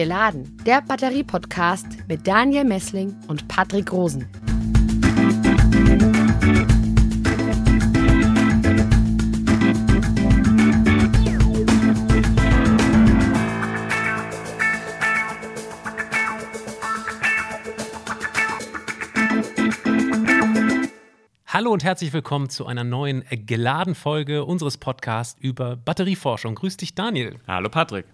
Geladen, der Batterie-Podcast mit Daniel Messling und Patrick Rosen. Hallo und herzlich willkommen zu einer neuen Geladen-Folge unseres Podcasts über Batterieforschung. Grüß dich, Daniel. Hallo, Patrick.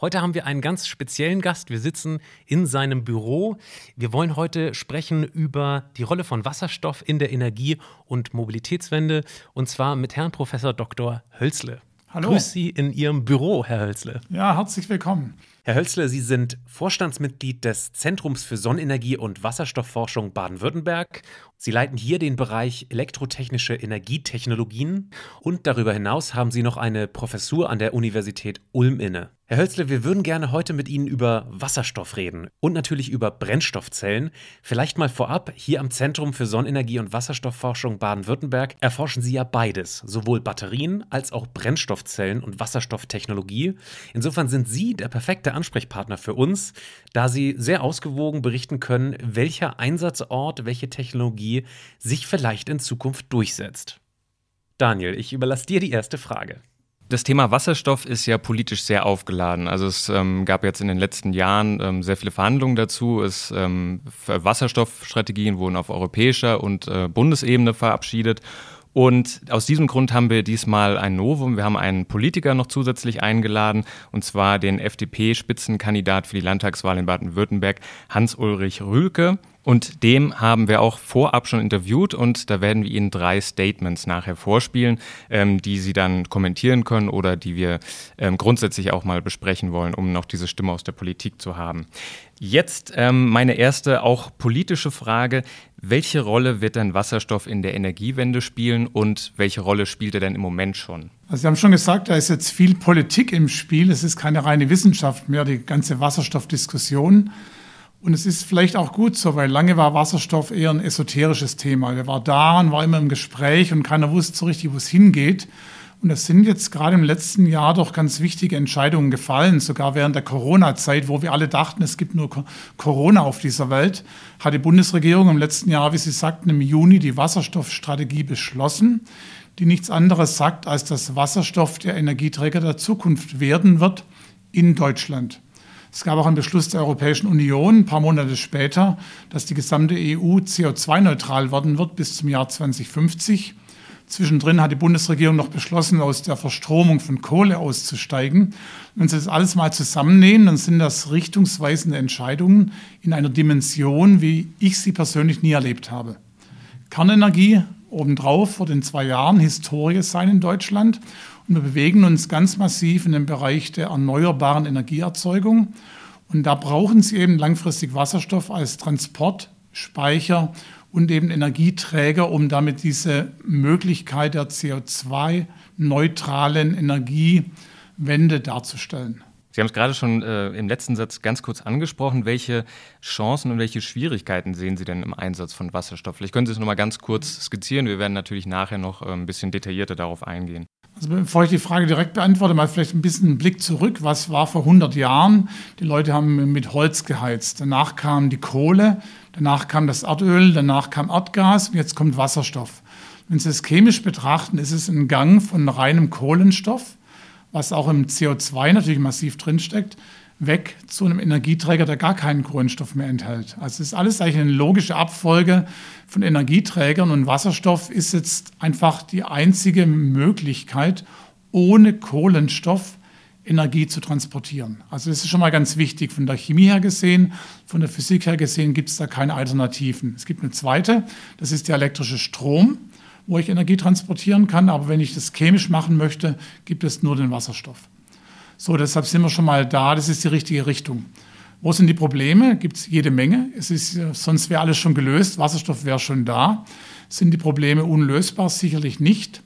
Heute haben wir einen ganz speziellen Gast. Wir sitzen in seinem Büro. Wir wollen heute sprechen über die Rolle von Wasserstoff in der Energie- und Mobilitätswende und zwar mit Herrn Professor Dr. Hölzle. Hallo. Grüß Sie in Ihrem Büro, Herr Hölzle. Ja, herzlich willkommen. Herr Hölzle, Sie sind Vorstandsmitglied des Zentrums für Sonnenenergie und Wasserstoffforschung Baden-Württemberg. Sie leiten hier den Bereich elektrotechnische Energietechnologien und darüber hinaus haben Sie noch eine Professur an der Universität Ulm inne. Herr Hölzle, wir würden gerne heute mit Ihnen über Wasserstoff reden und natürlich über Brennstoffzellen. Vielleicht mal vorab, hier am Zentrum für Sonnenenergie und Wasserstoffforschung Baden-Württemberg erforschen Sie ja beides, sowohl Batterien als auch Brennstoffzellen und Wasserstofftechnologie. Insofern sind Sie der perfekte Ansprechpartner für uns, da Sie sehr ausgewogen berichten können, welcher Einsatzort, welche Technologie sich vielleicht in Zukunft durchsetzt. Daniel, ich überlasse dir die erste Frage. Das Thema Wasserstoff ist ja politisch sehr aufgeladen. Also es ähm, gab jetzt in den letzten Jahren ähm, sehr viele Verhandlungen dazu. Es, ähm, Wasserstoffstrategien wurden auf europäischer und äh, Bundesebene verabschiedet. Und aus diesem Grund haben wir diesmal ein Novum. Wir haben einen Politiker noch zusätzlich eingeladen, und zwar den FDP-Spitzenkandidat für die Landtagswahl in Baden-Württemberg, Hans-Ulrich Rühlke. Und dem haben wir auch vorab schon interviewt und da werden wir Ihnen drei Statements nachher vorspielen, ähm, die Sie dann kommentieren können oder die wir ähm, grundsätzlich auch mal besprechen wollen, um noch diese Stimme aus der Politik zu haben. Jetzt ähm, meine erste auch politische Frage. Welche Rolle wird denn Wasserstoff in der Energiewende spielen und welche Rolle spielt er denn im Moment schon? Also Sie haben schon gesagt, da ist jetzt viel Politik im Spiel. Es ist keine reine Wissenschaft mehr, die ganze Wasserstoffdiskussion. Und es ist vielleicht auch gut so, weil lange war Wasserstoff eher ein esoterisches Thema. Der war da und war immer im Gespräch und keiner wusste so richtig, wo es hingeht. Und es sind jetzt gerade im letzten Jahr doch ganz wichtige Entscheidungen gefallen. Sogar während der Corona-Zeit, wo wir alle dachten, es gibt nur Corona auf dieser Welt, hat die Bundesregierung im letzten Jahr, wie Sie sagten, im Juni die Wasserstoffstrategie beschlossen, die nichts anderes sagt, als dass Wasserstoff der Energieträger der Zukunft werden wird in Deutschland. Es gab auch einen Beschluss der Europäischen Union ein paar Monate später, dass die gesamte EU CO2-neutral werden wird bis zum Jahr 2050. Zwischendrin hat die Bundesregierung noch beschlossen, aus der Verstromung von Kohle auszusteigen. Wenn Sie das alles mal zusammennehmen, dann sind das richtungsweisende Entscheidungen in einer Dimension, wie ich sie persönlich nie erlebt habe. Kernenergie obendrauf wird in zwei Jahren Historie sein in Deutschland. Und wir bewegen uns ganz massiv in den Bereich der erneuerbaren Energieerzeugung. Und da brauchen Sie eben langfristig Wasserstoff als Transport, Speicher und eben Energieträger, um damit diese Möglichkeit der CO2-neutralen Energiewende darzustellen. Sie haben es gerade schon äh, im letzten Satz ganz kurz angesprochen. Welche Chancen und welche Schwierigkeiten sehen Sie denn im Einsatz von Wasserstoff? Vielleicht können Sie es noch mal ganz kurz skizzieren. Wir werden natürlich nachher noch äh, ein bisschen detaillierter darauf eingehen. Also bevor ich die Frage direkt beantworte, mal vielleicht ein bisschen einen Blick zurück. Was war vor 100 Jahren? Die Leute haben mit Holz geheizt. Danach kam die Kohle, danach kam das Erdöl, danach kam Erdgas und jetzt kommt Wasserstoff. Wenn Sie es chemisch betrachten, ist es ein Gang von reinem Kohlenstoff, was auch im CO2 natürlich massiv drinsteckt, weg zu einem Energieträger, der gar keinen Kohlenstoff mehr enthält. Also es ist alles eigentlich eine logische Abfolge von Energieträgern und Wasserstoff ist jetzt einfach die einzige Möglichkeit, ohne Kohlenstoff Energie zu transportieren. Also das ist schon mal ganz wichtig. Von der Chemie her gesehen, von der Physik her gesehen gibt es da keine Alternativen. Es gibt eine zweite, das ist der elektrische Strom, wo ich Energie transportieren kann. Aber wenn ich das chemisch machen möchte, gibt es nur den Wasserstoff. So, deshalb sind wir schon mal da. Das ist die richtige Richtung. Wo sind die Probleme? Gibt es jede Menge. Es ist, sonst wäre alles schon gelöst. Wasserstoff wäre schon da. Sind die Probleme unlösbar? Sicherlich nicht.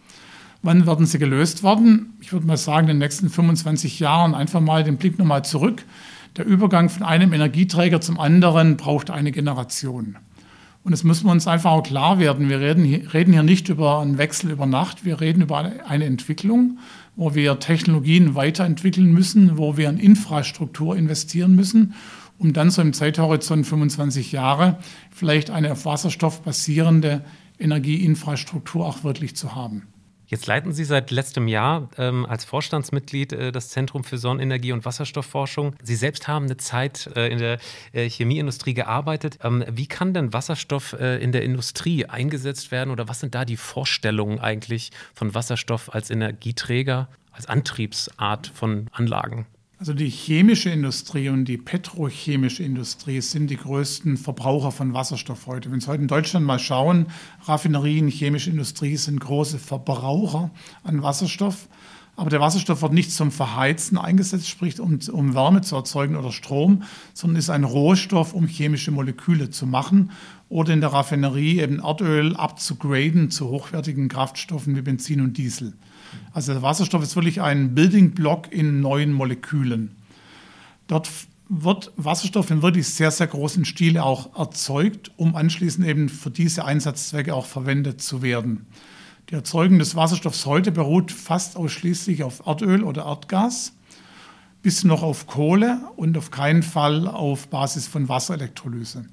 Wann werden sie gelöst werden? Ich würde mal sagen, in den nächsten 25 Jahren einfach mal den Blick nochmal zurück. Der Übergang von einem Energieträger zum anderen braucht eine Generation. Und das müssen wir uns einfach auch klar werden. Wir reden hier nicht über einen Wechsel über Nacht, wir reden über eine Entwicklung, wo wir Technologien weiterentwickeln müssen, wo wir in Infrastruktur investieren müssen, um dann so im Zeithorizont 25 Jahre vielleicht eine auf Wasserstoff basierende Energieinfrastruktur auch wirklich zu haben. Jetzt leiten Sie seit letztem Jahr ähm, als Vorstandsmitglied äh, das Zentrum für Sonnenenergie und Wasserstoffforschung. Sie selbst haben eine Zeit äh, in der äh, Chemieindustrie gearbeitet. Ähm, wie kann denn Wasserstoff äh, in der Industrie eingesetzt werden oder was sind da die Vorstellungen eigentlich von Wasserstoff als Energieträger, als Antriebsart von Anlagen? Also die chemische Industrie und die petrochemische Industrie sind die größten Verbraucher von Wasserstoff heute. Wenn Sie heute in Deutschland mal schauen, Raffinerien, chemische Industrie sind große Verbraucher an Wasserstoff. Aber der Wasserstoff wird nicht zum Verheizen eingesetzt, sprich um, um Wärme zu erzeugen oder Strom, sondern ist ein Rohstoff, um chemische Moleküle zu machen oder in der Raffinerie eben Erdöl abzugraden zu hochwertigen Kraftstoffen wie Benzin und Diesel. Also der Wasserstoff ist wirklich ein Building Block in neuen Molekülen. Dort wird Wasserstoff in wirklich sehr, sehr großen Stile auch erzeugt, um anschließend eben für diese Einsatzzwecke auch verwendet zu werden. Die Erzeugung des Wasserstoffs heute beruht fast ausschließlich auf Erdöl oder Erdgas, bis noch auf Kohle und auf keinen Fall auf Basis von Wasserelektrolyse.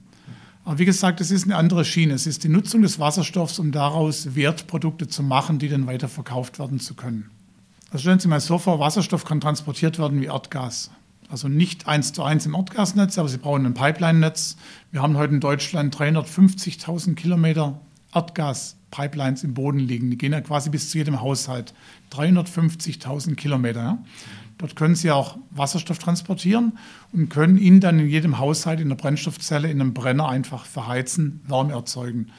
Aber wie gesagt, es ist eine andere Schiene. Es ist die Nutzung des Wasserstoffs, um daraus Wertprodukte zu machen, die dann weiter verkauft werden zu können. Also stellen Sie mal so vor, Wasserstoff kann transportiert werden wie Erdgas. Also nicht eins zu eins im Erdgasnetz, aber Sie brauchen ein Pipeline-Netz. Wir haben heute in Deutschland 350.000 Kilometer Erdgas-Pipelines im Boden liegen. Die gehen ja quasi bis zu jedem Haushalt. 350.000 Kilometer. Ja? Dort können Sie auch Wasserstoff transportieren und können ihn dann in jedem Haushalt in der Brennstoffzelle in einem Brenner einfach verheizen, Wärme erzeugen.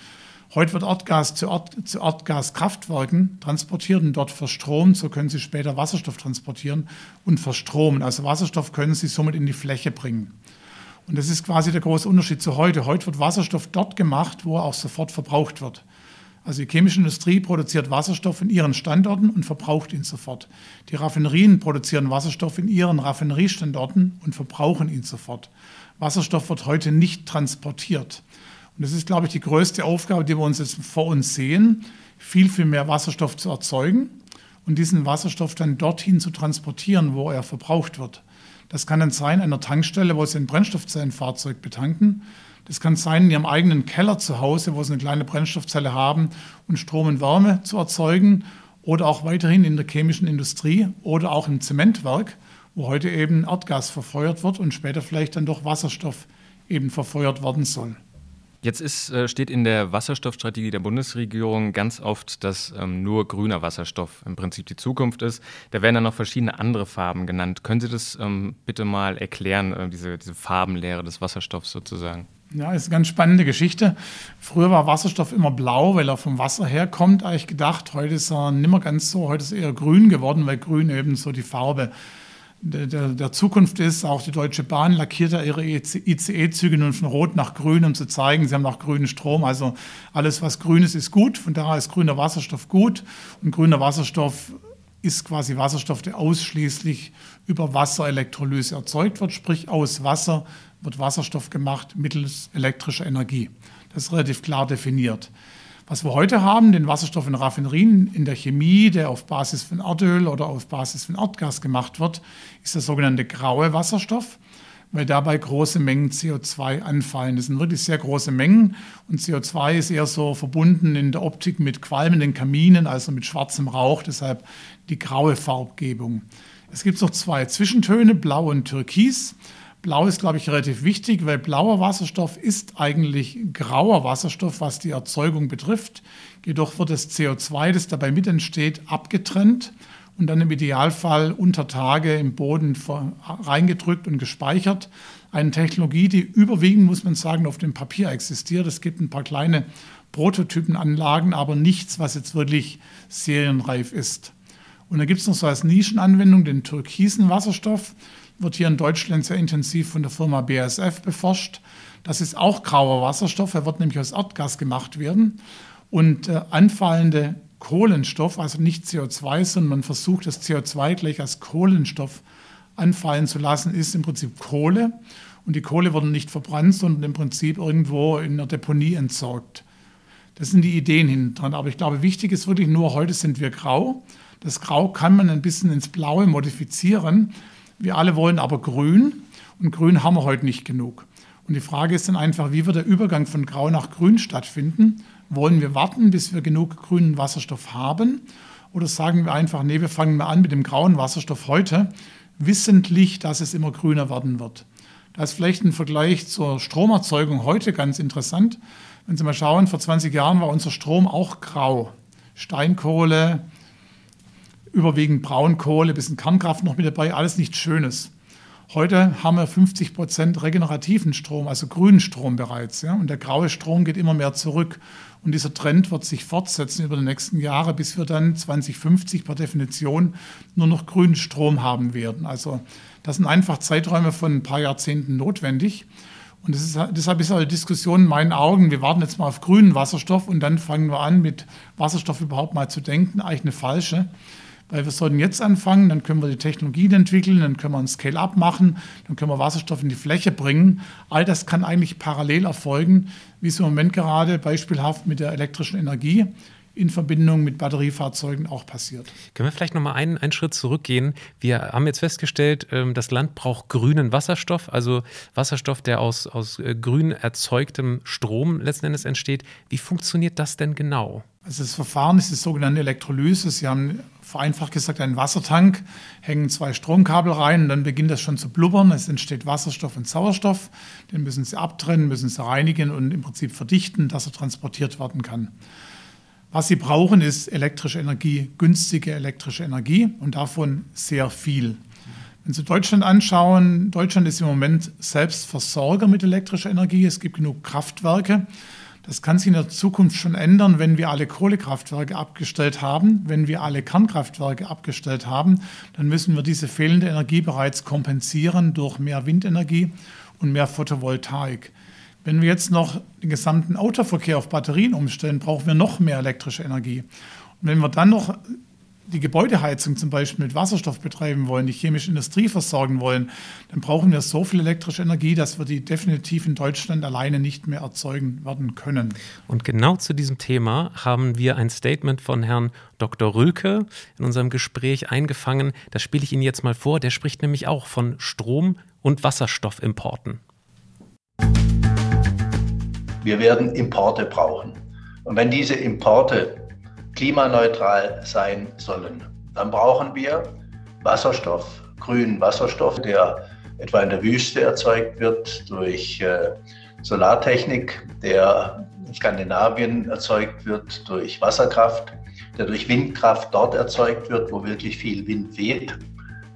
Heute wird Erdgas zu, Erd, zu Erdgaskraftwerken transportiert und dort verstromt. So können Sie später Wasserstoff transportieren und verstromen. Also Wasserstoff können Sie somit in die Fläche bringen. Und das ist quasi der große Unterschied zu heute. Heute wird Wasserstoff dort gemacht, wo er auch sofort verbraucht wird. Also die chemische Industrie produziert Wasserstoff in ihren Standorten und verbraucht ihn sofort. Die Raffinerien produzieren Wasserstoff in ihren Raffineriestandorten und verbrauchen ihn sofort. Wasserstoff wird heute nicht transportiert. Und das ist, glaube ich, die größte Aufgabe, die wir uns jetzt vor uns sehen, viel, viel mehr Wasserstoff zu erzeugen und diesen Wasserstoff dann dorthin zu transportieren, wo er verbraucht wird. Das kann dann sein an der Tankstelle, wo Sie ein Brennstoffzellenfahrzeug betanken. Das kann sein in Ihrem eigenen Keller zu Hause, wo Sie eine kleine Brennstoffzelle haben und Strom und Wärme zu erzeugen oder auch weiterhin in der chemischen Industrie oder auch im Zementwerk, wo heute eben Erdgas verfeuert wird und später vielleicht dann doch Wasserstoff eben verfeuert werden soll. Jetzt ist, äh, steht in der Wasserstoffstrategie der Bundesregierung ganz oft, dass ähm, nur grüner Wasserstoff im Prinzip die Zukunft ist. Da werden dann noch verschiedene andere Farben genannt. Können Sie das ähm, bitte mal erklären, äh, diese, diese Farbenlehre des Wasserstoffs sozusagen? Ja, ist eine ganz spannende Geschichte. Früher war Wasserstoff immer blau, weil er vom Wasser herkommt, eigentlich gedacht. Heute ist er nicht mehr ganz so. Heute ist er eher grün geworden, weil grün eben so die Farbe der, der, der Zukunft ist. Auch die Deutsche Bahn lackiert ja ihre ICE-Züge nun von rot nach grün, um zu zeigen, sie haben noch grünen Strom. Also alles, was grün ist, ist gut. Von daher ist grüner Wasserstoff gut. Und grüner Wasserstoff ist quasi Wasserstoff, der ausschließlich über Wasserelektrolyse erzeugt wird, sprich aus Wasser wird Wasserstoff gemacht mittels elektrischer Energie. Das ist relativ klar definiert. Was wir heute haben, den Wasserstoff in Raffinerien, in der Chemie, der auf Basis von Erdöl oder auf Basis von Erdgas gemacht wird, ist der sogenannte graue Wasserstoff, weil dabei große Mengen CO2 anfallen. Das sind wirklich sehr große Mengen und CO2 ist eher so verbunden in der Optik mit qualmenden Kaminen, also mit schwarzem Rauch, deshalb die graue Farbgebung. Es gibt noch zwei Zwischentöne, blau und türkis. Blau ist, glaube ich, relativ wichtig, weil blauer Wasserstoff ist eigentlich grauer Wasserstoff, was die Erzeugung betrifft. Jedoch wird das CO2, das dabei mit entsteht, abgetrennt und dann im Idealfall unter Tage im Boden reingedrückt und gespeichert. Eine Technologie, die überwiegend, muss man sagen, auf dem Papier existiert. Es gibt ein paar kleine Prototypenanlagen, aber nichts, was jetzt wirklich serienreif ist. Und da gibt es noch so als Nischenanwendung den türkisen Wasserstoff wird hier in Deutschland sehr intensiv von der Firma BASF beforscht. Das ist auch grauer Wasserstoff, er wird nämlich aus Erdgas gemacht werden. Und äh, anfallende Kohlenstoff, also nicht CO2, sondern man versucht das CO2 gleich als Kohlenstoff anfallen zu lassen, ist im Prinzip Kohle. und die Kohle wurde nicht verbrannt, sondern im Prinzip irgendwo in der Deponie entsorgt. Das sind die Ideen hinten dran. Aber ich glaube, wichtig ist wirklich nur, heute sind wir grau. Das Grau kann man ein bisschen ins Blaue modifizieren. Wir alle wollen aber grün und grün haben wir heute nicht genug. Und die Frage ist dann einfach, wie wird der Übergang von Grau nach Grün stattfinden? Wollen wir warten, bis wir genug grünen Wasserstoff haben? Oder sagen wir einfach, nee, wir fangen mal an mit dem grauen Wasserstoff heute, wissentlich, dass es immer grüner werden wird. Da ist vielleicht ein Vergleich zur Stromerzeugung heute ganz interessant. Wenn Sie mal schauen, vor 20 Jahren war unser Strom auch grau. Steinkohle, überwiegend Braunkohle, bisschen Kernkraft noch mit dabei, alles nichts Schönes. Heute haben wir 50 Prozent regenerativen Strom, also grünen Strom bereits. Ja? Und der graue Strom geht immer mehr zurück. Und dieser Trend wird sich fortsetzen über die nächsten Jahre, bis wir dann 2050 per Definition nur noch grünen Strom haben werden. Also das sind einfach Zeiträume von ein paar Jahrzehnten notwendig. Und ist, deshalb ist eine Diskussion in meinen Augen, wir warten jetzt mal auf grünen Wasserstoff und dann fangen wir an, mit Wasserstoff überhaupt mal zu denken, eigentlich eine falsche. Weil wir sollten jetzt anfangen, dann können wir die Technologien entwickeln, dann können wir ein Scale-up machen, dann können wir Wasserstoff in die Fläche bringen. All das kann eigentlich parallel erfolgen, wie es im Moment gerade beispielhaft mit der elektrischen Energie in Verbindung mit Batteriefahrzeugen auch passiert. Können wir vielleicht noch mal einen, einen Schritt zurückgehen? Wir haben jetzt festgestellt, ähm, das Land braucht grünen Wasserstoff, also Wasserstoff, der aus, aus äh, grün erzeugtem Strom letzten Endes entsteht. Wie funktioniert das denn genau? Also das Verfahren ist die sogenannte Elektrolyse. Sie haben vereinfacht gesagt einen Wassertank, hängen zwei Stromkabel rein und dann beginnt das schon zu blubbern. Es entsteht Wasserstoff und Sauerstoff. Den müssen Sie abtrennen, müssen Sie reinigen und im Prinzip verdichten, dass er transportiert werden kann. Was Sie brauchen, ist elektrische Energie, günstige elektrische Energie und davon sehr viel. Wenn Sie Deutschland anschauen, Deutschland ist im Moment selbst Versorger mit elektrischer Energie. Es gibt genug Kraftwerke. Das kann sich in der Zukunft schon ändern, wenn wir alle Kohlekraftwerke abgestellt haben. Wenn wir alle Kernkraftwerke abgestellt haben, dann müssen wir diese fehlende Energie bereits kompensieren durch mehr Windenergie und mehr Photovoltaik. Wenn wir jetzt noch den gesamten Autoverkehr auf Batterien umstellen, brauchen wir noch mehr elektrische Energie. Und wenn wir dann noch die Gebäudeheizung zum Beispiel mit Wasserstoff betreiben wollen, die chemische Industrie versorgen wollen, dann brauchen wir so viel elektrische Energie, dass wir die definitiv in Deutschland alleine nicht mehr erzeugen werden können. Und genau zu diesem Thema haben wir ein Statement von Herrn Dr. Rülke in unserem Gespräch eingefangen. Das spiele ich Ihnen jetzt mal vor. Der spricht nämlich auch von Strom- und Wasserstoffimporten. Wir werden Importe brauchen. Und wenn diese Importe klimaneutral sein sollen, dann brauchen wir Wasserstoff, grünen Wasserstoff, der etwa in der Wüste erzeugt wird durch äh, Solartechnik, der in Skandinavien erzeugt wird durch Wasserkraft, der durch Windkraft dort erzeugt wird, wo wirklich viel Wind weht,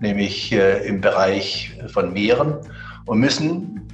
nämlich äh, im Bereich von Meeren und müssen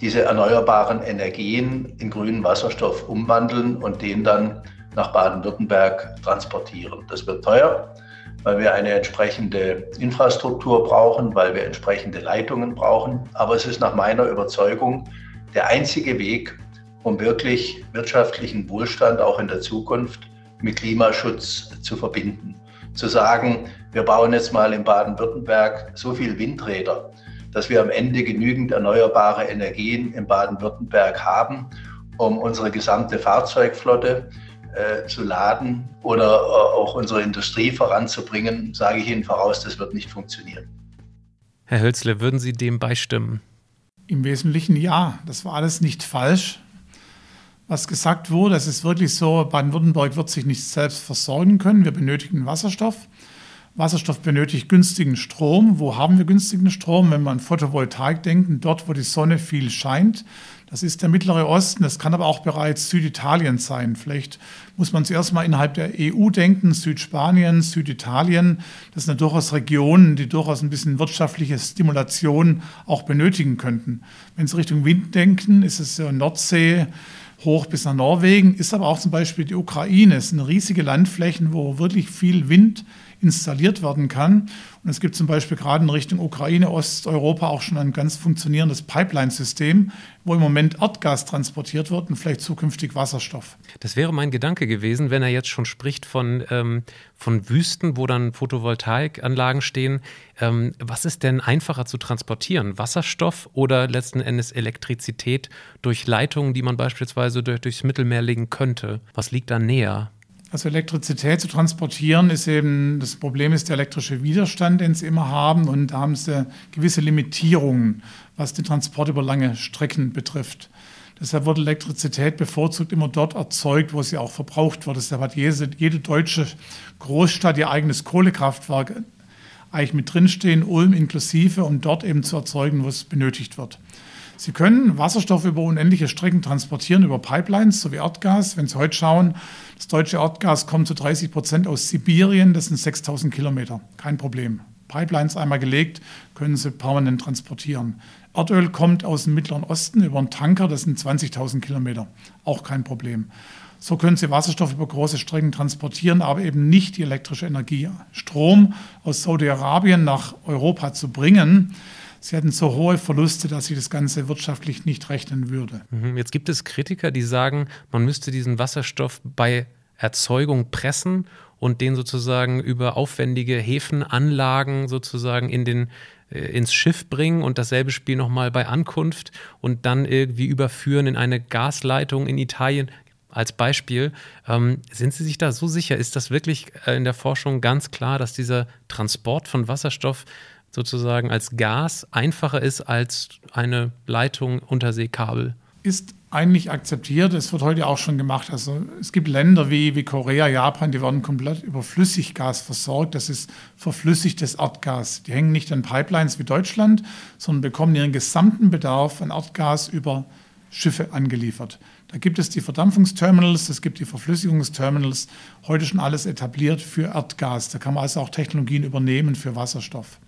diese erneuerbaren Energien in grünen Wasserstoff umwandeln und den dann nach Baden-Württemberg transportieren. Das wird teuer, weil wir eine entsprechende Infrastruktur brauchen, weil wir entsprechende Leitungen brauchen. Aber es ist nach meiner Überzeugung der einzige Weg, um wirklich wirtschaftlichen Wohlstand auch in der Zukunft mit Klimaschutz zu verbinden. Zu sagen, wir bauen jetzt mal in Baden-Württemberg so viel Windräder, dass wir am Ende genügend erneuerbare Energien in Baden-Württemberg haben, um unsere gesamte Fahrzeugflotte äh, zu laden oder äh, auch unsere Industrie voranzubringen, sage ich Ihnen voraus, das wird nicht funktionieren. Herr Hölzle, würden Sie dem beistimmen? Im Wesentlichen ja. Das war alles nicht falsch. Was gesagt wurde, es ist wirklich so, Baden-Württemberg wird sich nicht selbst versorgen können. Wir benötigen Wasserstoff. Wasserstoff benötigt günstigen Strom. Wo haben wir günstigen Strom? Wenn wir an Photovoltaik denken, dort, wo die Sonne viel scheint. Das ist der Mittlere Osten, das kann aber auch bereits Süditalien sein. Vielleicht muss man zuerst mal innerhalb der EU denken, Südspanien, Süditalien. Das sind ja durchaus Regionen, die durchaus ein bisschen wirtschaftliche Stimulation auch benötigen könnten. Wenn Sie Richtung Wind denken, ist es Nordsee, hoch bis nach Norwegen, ist aber auch zum Beispiel die Ukraine. Es sind riesige Landflächen, wo wirklich viel Wind installiert werden kann. Und es gibt zum Beispiel gerade in Richtung Ukraine, Osteuropa auch schon ein ganz funktionierendes Pipeline-System, wo im Moment Erdgas transportiert wird und vielleicht zukünftig Wasserstoff. Das wäre mein Gedanke gewesen, wenn er jetzt schon spricht von, ähm, von Wüsten, wo dann Photovoltaikanlagen stehen. Ähm, was ist denn einfacher zu transportieren? Wasserstoff oder letzten Endes Elektrizität durch Leitungen, die man beispielsweise durch, durchs Mittelmeer legen könnte? Was liegt da näher? Also Elektrizität zu transportieren ist eben, das Problem ist der elektrische Widerstand, den sie immer haben. Und da haben sie gewisse Limitierungen, was den Transport über lange Strecken betrifft. Deshalb wird Elektrizität bevorzugt immer dort erzeugt, wo sie auch verbraucht wird. Deshalb hat jede, jede deutsche Großstadt ihr eigenes Kohlekraftwerk eigentlich mit drinstehen, Ulm inklusive, um dort eben zu erzeugen, wo es benötigt wird. Sie können Wasserstoff über unendliche Strecken transportieren, über Pipelines, so wie Erdgas. Wenn Sie heute schauen, das deutsche Erdgas kommt zu 30 Prozent aus Sibirien, das sind 6000 Kilometer, kein Problem. Pipelines einmal gelegt, können Sie permanent transportieren. Erdöl kommt aus dem Mittleren Osten über einen Tanker, das sind 20.000 Kilometer, auch kein Problem. So können Sie Wasserstoff über große Strecken transportieren, aber eben nicht die elektrische Energie. Strom aus Saudi-Arabien nach Europa zu bringen, sie hätten so hohe Verluste, dass sich das Ganze wirtschaftlich nicht rechnen würde. Mhm. Jetzt gibt es Kritiker, die sagen, man müsste diesen Wasserstoff bei Erzeugung pressen und den sozusagen über aufwendige Häfenanlagen sozusagen in den äh, ins Schiff bringen und dasselbe Spiel nochmal bei Ankunft und dann irgendwie überführen in eine Gasleitung in Italien. Als Beispiel, ähm, sind Sie sich da so sicher? Ist das wirklich äh, in der Forschung ganz klar, dass dieser Transport von Wasserstoff sozusagen als Gas einfacher ist als eine Leitung Unterseekabel? Ist eigentlich akzeptiert. Es wird heute auch schon gemacht. Also es gibt Länder wie, wie Korea, Japan, die werden komplett über Flüssiggas versorgt. Das ist verflüssigtes Erdgas. Die hängen nicht an Pipelines wie Deutschland, sondern bekommen ihren gesamten Bedarf an Erdgas über Schiffe angeliefert. Da gibt es die Verdampfungsterminals, es gibt die Verflüssigungsterminals, heute schon alles etabliert für Erdgas. Da kann man also auch Technologien übernehmen für Wasserstoff.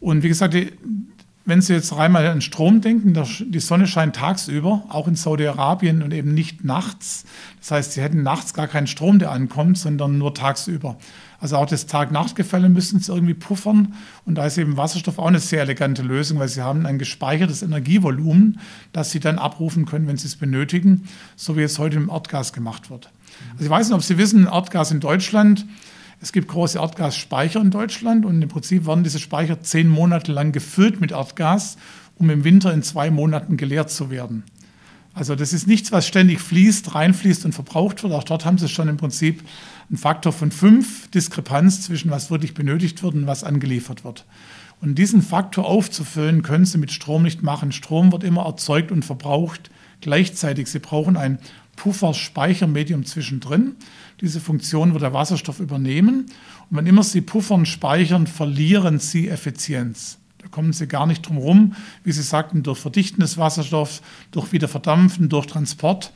Und wie gesagt, die, wenn Sie jetzt einmal an Strom denken, die Sonne scheint tagsüber, auch in Saudi-Arabien und eben nicht nachts. Das heißt, Sie hätten nachts gar keinen Strom, der ankommt, sondern nur tagsüber. Also auch das Tag-Nacht-Gefälle müssen Sie irgendwie puffern. Und da ist eben Wasserstoff auch eine sehr elegante Lösung, weil Sie haben ein gespeichertes Energievolumen, das Sie dann abrufen können, wenn Sie es benötigen, so wie es heute im Erdgas gemacht wird. Also ich weiß nicht, ob Sie wissen, Erdgas in Deutschland es gibt große Erdgasspeicher in Deutschland und im Prinzip werden diese Speicher zehn Monate lang gefüllt mit Erdgas, um im Winter in zwei Monaten geleert zu werden. Also das ist nichts, was ständig fließt, reinfließt und verbraucht wird. Auch dort haben sie schon im Prinzip einen Faktor von fünf Diskrepanz zwischen was wirklich benötigt wird und was angeliefert wird. Und diesen Faktor aufzufüllen, können sie mit Strom nicht machen. Strom wird immer erzeugt und verbraucht gleichzeitig. Sie brauchen ein Puffer-Speichermedium zwischendrin. Diese Funktion wird der Wasserstoff übernehmen. Und wenn immer Sie puffern, speichern, verlieren Sie Effizienz. Da kommen Sie gar nicht drum herum, wie Sie sagten, durch Verdichten des Wasserstoffs, durch Wiederverdampfen, durch Transport.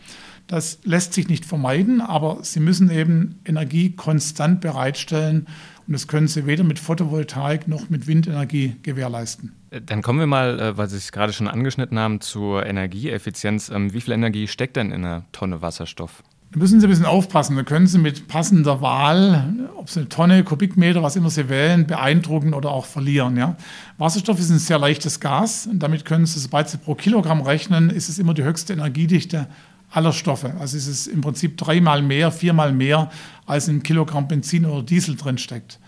Das lässt sich nicht vermeiden, aber Sie müssen eben Energie konstant bereitstellen. Und das können Sie weder mit Photovoltaik noch mit Windenergie gewährleisten. Dann kommen wir mal, äh, weil Sie es gerade schon angeschnitten haben, zur Energieeffizienz. Ähm, wie viel Energie steckt denn in einer Tonne Wasserstoff? Da müssen Sie ein bisschen aufpassen. Da können Sie mit passender Wahl, ob Sie eine Tonne, Kubikmeter, was immer Sie wählen, beeindrucken oder auch verlieren. Ja? Wasserstoff ist ein sehr leichtes Gas und damit können Sie, sobald Sie pro Kilogramm rechnen, ist es immer die höchste Energiedichte aller Stoffe. Also ist es im Prinzip dreimal mehr, viermal mehr, als ein Kilogramm Benzin oder Diesel drin steckt.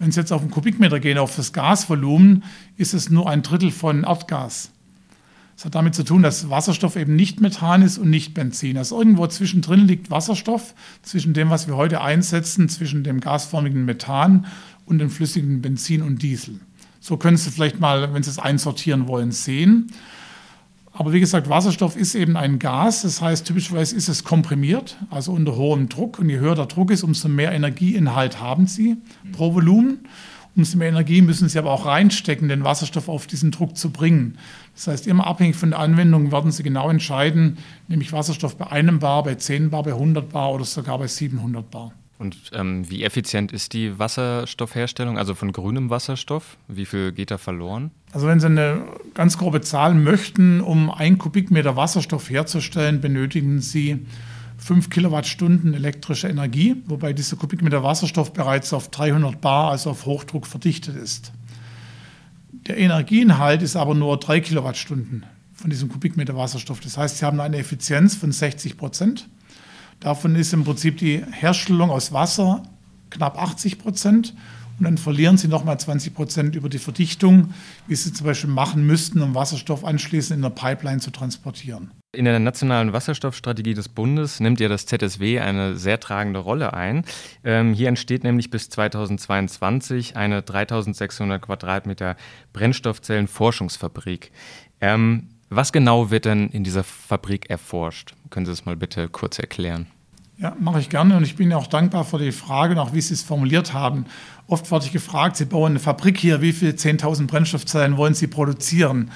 Wenn Sie jetzt auf einen Kubikmeter gehen, auf das Gasvolumen, ist es nur ein Drittel von Erdgas. Das hat damit zu tun, dass Wasserstoff eben nicht Methan ist und nicht Benzin. Also irgendwo zwischendrin liegt Wasserstoff, zwischen dem, was wir heute einsetzen, zwischen dem gasförmigen Methan und dem flüssigen Benzin und Diesel. So können Sie vielleicht mal, wenn Sie es einsortieren wollen, sehen. Aber wie gesagt, Wasserstoff ist eben ein Gas. Das heißt, typischerweise ist es komprimiert, also unter hohem Druck. Und je höher der Druck ist, umso mehr Energieinhalt haben Sie pro Volumen. Umso mehr Energie müssen Sie aber auch reinstecken, den Wasserstoff auf diesen Druck zu bringen. Das heißt, immer abhängig von der Anwendung werden Sie genau entscheiden, nämlich Wasserstoff bei einem Bar, bei 10 Bar, bei 100 Bar oder sogar bei 700 Bar. Und ähm, wie effizient ist die Wasserstoffherstellung, also von grünem Wasserstoff? Wie viel geht da verloren? Also wenn Sie eine ganz grobe Zahl möchten, um ein Kubikmeter Wasserstoff herzustellen, benötigen Sie 5 Kilowattstunden elektrische Energie, wobei dieser Kubikmeter Wasserstoff bereits auf 300 Bar, also auf Hochdruck, verdichtet ist. Der Energieinhalt ist aber nur 3 Kilowattstunden von diesem Kubikmeter Wasserstoff. Das heißt, Sie haben eine Effizienz von 60 Prozent. Davon ist im Prinzip die Herstellung aus Wasser knapp 80 Prozent und dann verlieren sie nochmal 20 Prozent über die Verdichtung, wie sie zum Beispiel machen müssten, um Wasserstoff anschließend in der Pipeline zu transportieren. In der nationalen Wasserstoffstrategie des Bundes nimmt ja das ZSW eine sehr tragende Rolle ein. Ähm, hier entsteht nämlich bis 2022 eine 3600 Quadratmeter Brennstoffzellenforschungsfabrik. Ähm, was genau wird denn in dieser Fabrik erforscht? Können Sie das mal bitte kurz erklären? Ja, mache ich gerne und ich bin auch dankbar für die Frage auch wie Sie es formuliert haben. Oft werde ich gefragt, Sie bauen eine Fabrik hier, wie viele 10.000 Brennstoffzellen wollen Sie produzieren?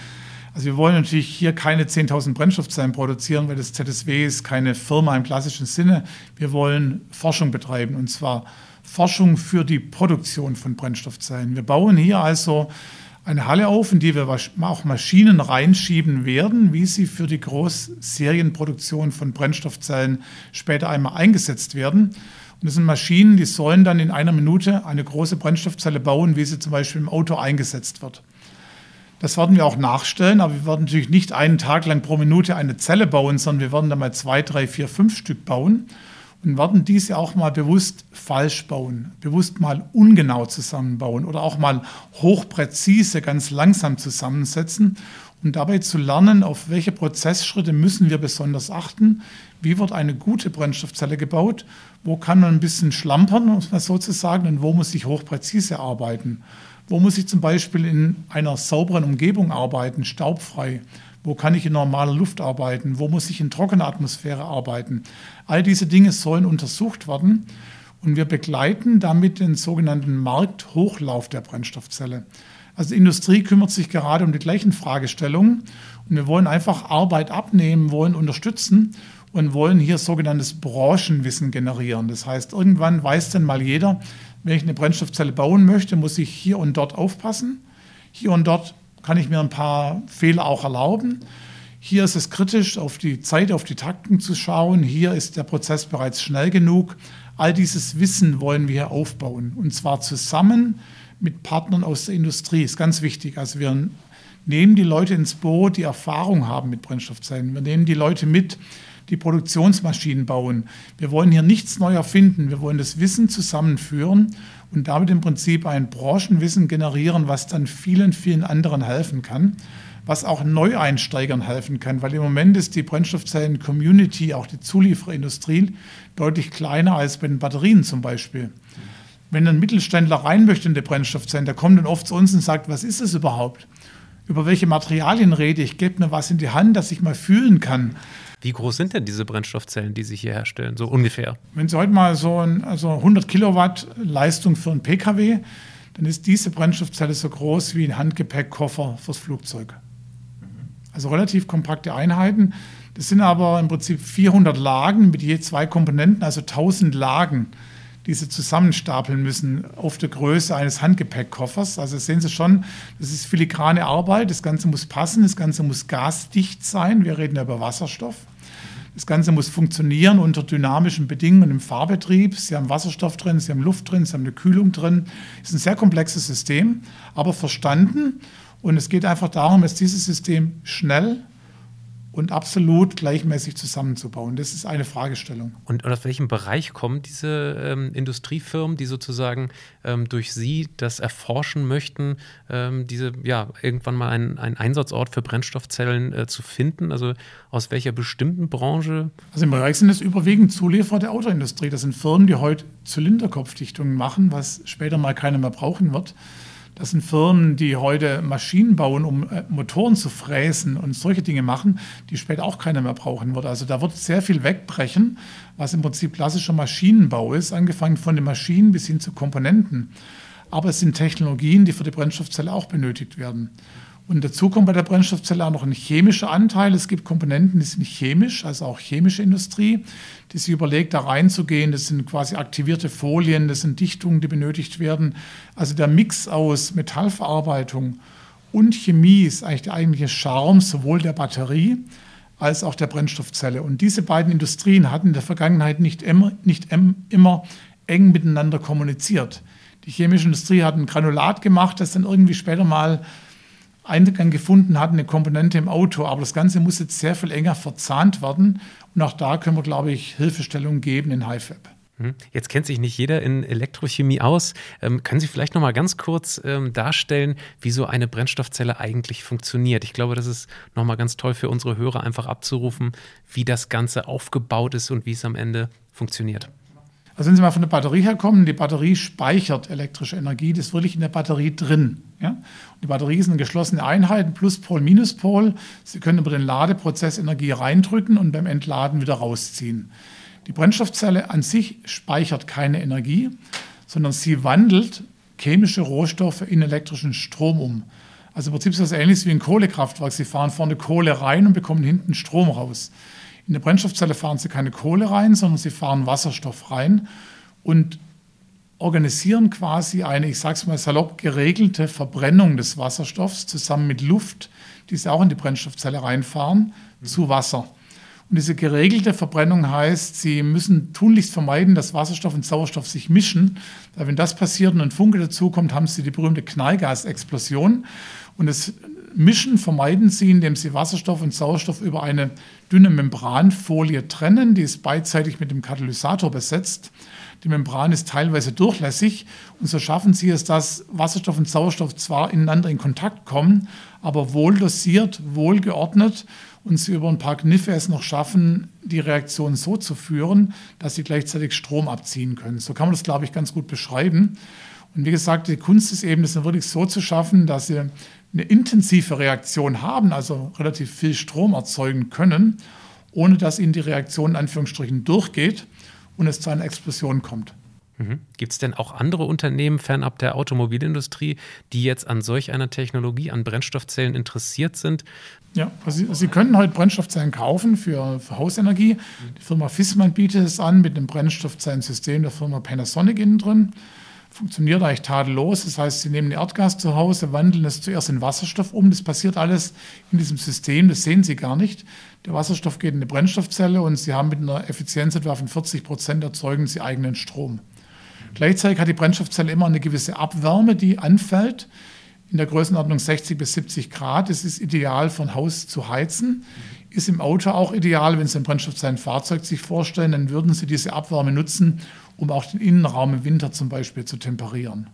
Also wir wollen natürlich hier keine 10.000 Brennstoffzellen produzieren, weil das ZSW ist keine Firma im klassischen Sinne. Wir wollen Forschung betreiben und zwar Forschung für die Produktion von Brennstoffzellen. Wir bauen hier also eine Halle auf, in die wir auch Maschinen reinschieben werden, wie sie für die Großserienproduktion von Brennstoffzellen später einmal eingesetzt werden. Und das sind Maschinen, die sollen dann in einer Minute eine große Brennstoffzelle bauen, wie sie zum Beispiel im Auto eingesetzt wird. Das werden wir auch nachstellen, aber wir werden natürlich nicht einen Tag lang pro Minute eine Zelle bauen, sondern wir werden dann mal zwei, drei, vier, fünf Stück bauen und werden diese auch mal bewusst falsch bauen, bewusst mal ungenau zusammenbauen oder auch mal hochpräzise, ganz langsam zusammensetzen, um dabei zu lernen, auf welche Prozessschritte müssen wir besonders achten, wie wird eine gute Brennstoffzelle gebaut, wo kann man ein bisschen schlampern, muss man sozusagen, und wo muss ich hochpräzise arbeiten. Wo muss ich zum Beispiel in einer sauberen Umgebung arbeiten, staubfrei? Wo kann ich in normaler Luft arbeiten? Wo muss ich in trockener Atmosphäre arbeiten? All diese Dinge sollen untersucht werden und wir begleiten damit den sogenannten Markthochlauf der Brennstoffzelle. Also die Industrie kümmert sich gerade um die gleichen Fragestellungen und wir wollen einfach Arbeit abnehmen, wollen unterstützen und wollen hier sogenanntes Branchenwissen generieren. Das heißt, irgendwann weiß dann mal jeder, wenn ich eine Brennstoffzelle bauen möchte, muss ich hier und dort aufpassen. Hier und dort kann ich mir ein paar Fehler auch erlauben. Hier ist es kritisch, auf die Zeit, auf die Takten zu schauen. Hier ist der Prozess bereits schnell genug. All dieses Wissen wollen wir hier aufbauen. Und zwar zusammen mit Partnern aus der Industrie. Ist ganz wichtig. Also wir nehmen die Leute ins Boot, die Erfahrung haben mit Brennstoffzellen. Wir nehmen die Leute mit, die Produktionsmaschinen bauen. Wir wollen hier nichts neu erfinden. Wir wollen das Wissen zusammenführen und damit im Prinzip ein Branchenwissen generieren, was dann vielen, vielen anderen helfen kann, was auch Neueinsteigern helfen kann, weil im Moment ist die Brennstoffzellen-Community, auch die Zulieferindustrie, deutlich kleiner als bei den Batterien zum Beispiel. Wenn ein Mittelständler rein möchte in die Brennstoffzellen, der kommt dann oft zu uns und sagt, was ist es überhaupt? Über welche Materialien rede ich? Gebt mir was in die Hand, dass ich mal fühlen kann. Wie groß sind denn diese Brennstoffzellen, die sich hier herstellen, so ungefähr? Wenn Sie heute mal so ein, also 100 Kilowatt Leistung für einen Pkw, dann ist diese Brennstoffzelle so groß wie ein Handgepäckkoffer fürs Flugzeug. Also relativ kompakte Einheiten. Das sind aber im Prinzip 400 Lagen mit je zwei Komponenten, also 1000 Lagen, die Sie zusammenstapeln müssen auf der Größe eines Handgepäckkoffers. Also sehen Sie schon, das ist filigrane Arbeit. Das Ganze muss passen, das Ganze muss gasdicht sein. Wir reden ja über Wasserstoff. Das Ganze muss funktionieren unter dynamischen Bedingungen im Fahrbetrieb. Sie haben Wasserstoff drin, Sie haben Luft drin, Sie haben eine Kühlung drin. Es ist ein sehr komplexes System, aber verstanden. Und es geht einfach darum, dass dieses System schnell und absolut gleichmäßig zusammenzubauen. Das ist eine Fragestellung. Und, aus welchem Bereich kommen diese ähm, Industriefirmen, die sozusagen ähm, durch Sie das erforschen möchten, ähm, diese ja irgendwann mal einen, einen Einsatzort für Brennstoffzellen äh, zu finden? Also aus welcher bestimmten Branche? Also im Bereich sind es überwiegend Zulieferer der Autoindustrie. Das sind Firmen, die heute Zylinderkopfdichtungen machen, was später mal keiner mehr brauchen wird. Das sind Firmen, die heute Maschinen bauen, um äh, Motoren zu fräsen und solche Dinge machen, die später auch keiner mehr brauchen wird. Also da wird sehr viel wegbrechen, was im Prinzip klassischer Maschinenbau ist, angefangen von den Maschinen bis hin zu Komponenten. Aber es sind Technologien, die für die Brennstoffzelle auch benötigt werden. Und dazu kommt bei der Brennstoffzelle auch noch ein chemischer Anteil. Es gibt Komponenten, die sind chemisch, also auch chemische Industrie, die sich überlegt, da reinzugehen. Das sind quasi aktivierte Folien, das sind Dichtungen, die benötigt werden. Also der Mix aus Metallverarbeitung und Chemie ist eigentlich der eigentliche Charme sowohl der Batterie als auch der Brennstoffzelle. Und diese beiden Industrien hatten in der Vergangenheit nicht immer, nicht immer eng miteinander kommuniziert. Die chemische Industrie hat ein Granulat gemacht, das dann irgendwie später mal Eingang gefunden hat, eine Komponente im Auto. Aber das Ganze muss jetzt sehr viel enger verzahnt werden. Und auch da können wir, glaube ich, Hilfestellung geben in HiFab. Hm. Jetzt kennt sich nicht jeder in Elektrochemie aus. Ähm, können Sie vielleicht noch mal ganz kurz ähm, darstellen, wie so eine Brennstoffzelle eigentlich funktioniert? Ich glaube, das ist noch mal ganz toll für unsere Hörer einfach abzurufen, wie das Ganze aufgebaut ist und wie es am Ende funktioniert. Also wenn Sie mal von der Batterie herkommen, die Batterie speichert elektrische Energie, das ist wirklich in der Batterie drin. Ja? die Batterie ist eine geschlossene Einheit, Pluspol, Minuspol. Sie können über den Ladeprozess Energie reindrücken und beim Entladen wieder rausziehen. Die Brennstoffzelle an sich speichert keine Energie, sondern sie wandelt chemische Rohstoffe in elektrischen Strom um. Also im Prinzip ist das ähnlich wie ein Kohlekraftwerk. Sie fahren vorne Kohle rein und bekommen hinten Strom raus. In der Brennstoffzelle fahren sie keine Kohle rein, sondern sie fahren Wasserstoff rein und organisieren quasi eine, ich sage es mal salopp, geregelte Verbrennung des Wasserstoffs zusammen mit Luft, die sie auch in die Brennstoffzelle reinfahren, mhm. zu Wasser. Und diese geregelte Verbrennung heißt, Sie müssen tunlichst vermeiden, dass Wasserstoff und Sauerstoff sich mischen. Weil wenn das passiert und ein Funke dazukommt, haben Sie die berühmte Knallgasexplosion. Und das Mischen vermeiden Sie, indem Sie Wasserstoff und Sauerstoff über eine dünne Membranfolie trennen. Die ist beidseitig mit dem Katalysator besetzt. Die Membran ist teilweise durchlässig und so schaffen Sie es, dass Wasserstoff und Sauerstoff zwar ineinander in Kontakt kommen, aber wohl dosiert, wohl geordnet und sie über ein paar Kniffe es noch schaffen, die Reaktion so zu führen, dass sie gleichzeitig Strom abziehen können. So kann man das, glaube ich, ganz gut beschreiben. Und wie gesagt, die Kunst ist eben, das wirklich so zu schaffen, dass sie eine intensive Reaktion haben, also relativ viel Strom erzeugen können, ohne dass ihnen die Reaktion in Anführungsstrichen durchgeht und es zu einer Explosion kommt. Mhm. Gibt es denn auch andere Unternehmen fernab der Automobilindustrie, die jetzt an solch einer Technologie, an Brennstoffzellen interessiert sind? Ja, also Sie, Sie können heute Brennstoffzellen kaufen für, für Hausenergie. Die Firma Fissmann bietet es an mit dem Brennstoffzellensystem der Firma Panasonic innen drin. Funktioniert eigentlich tadellos. Das heißt, Sie nehmen Erdgas zu Hause, wandeln es zuerst in Wasserstoff um. Das passiert alles in diesem System, das sehen Sie gar nicht. Der Wasserstoff geht in eine Brennstoffzelle und Sie haben mit einer Effizienz etwa von 40 Prozent erzeugen Sie eigenen Strom. Gleichzeitig hat die Brennstoffzelle immer eine gewisse Abwärme, die anfällt, in der Größenordnung 60 bis 70 Grad. Das ist ideal von Haus zu heizen. Ist im Auto auch ideal, wenn Sie ein Brennstoffzellenfahrzeug sich vorstellen, dann würden Sie diese Abwärme nutzen, um auch den Innenraum im Winter zum Beispiel zu temperieren.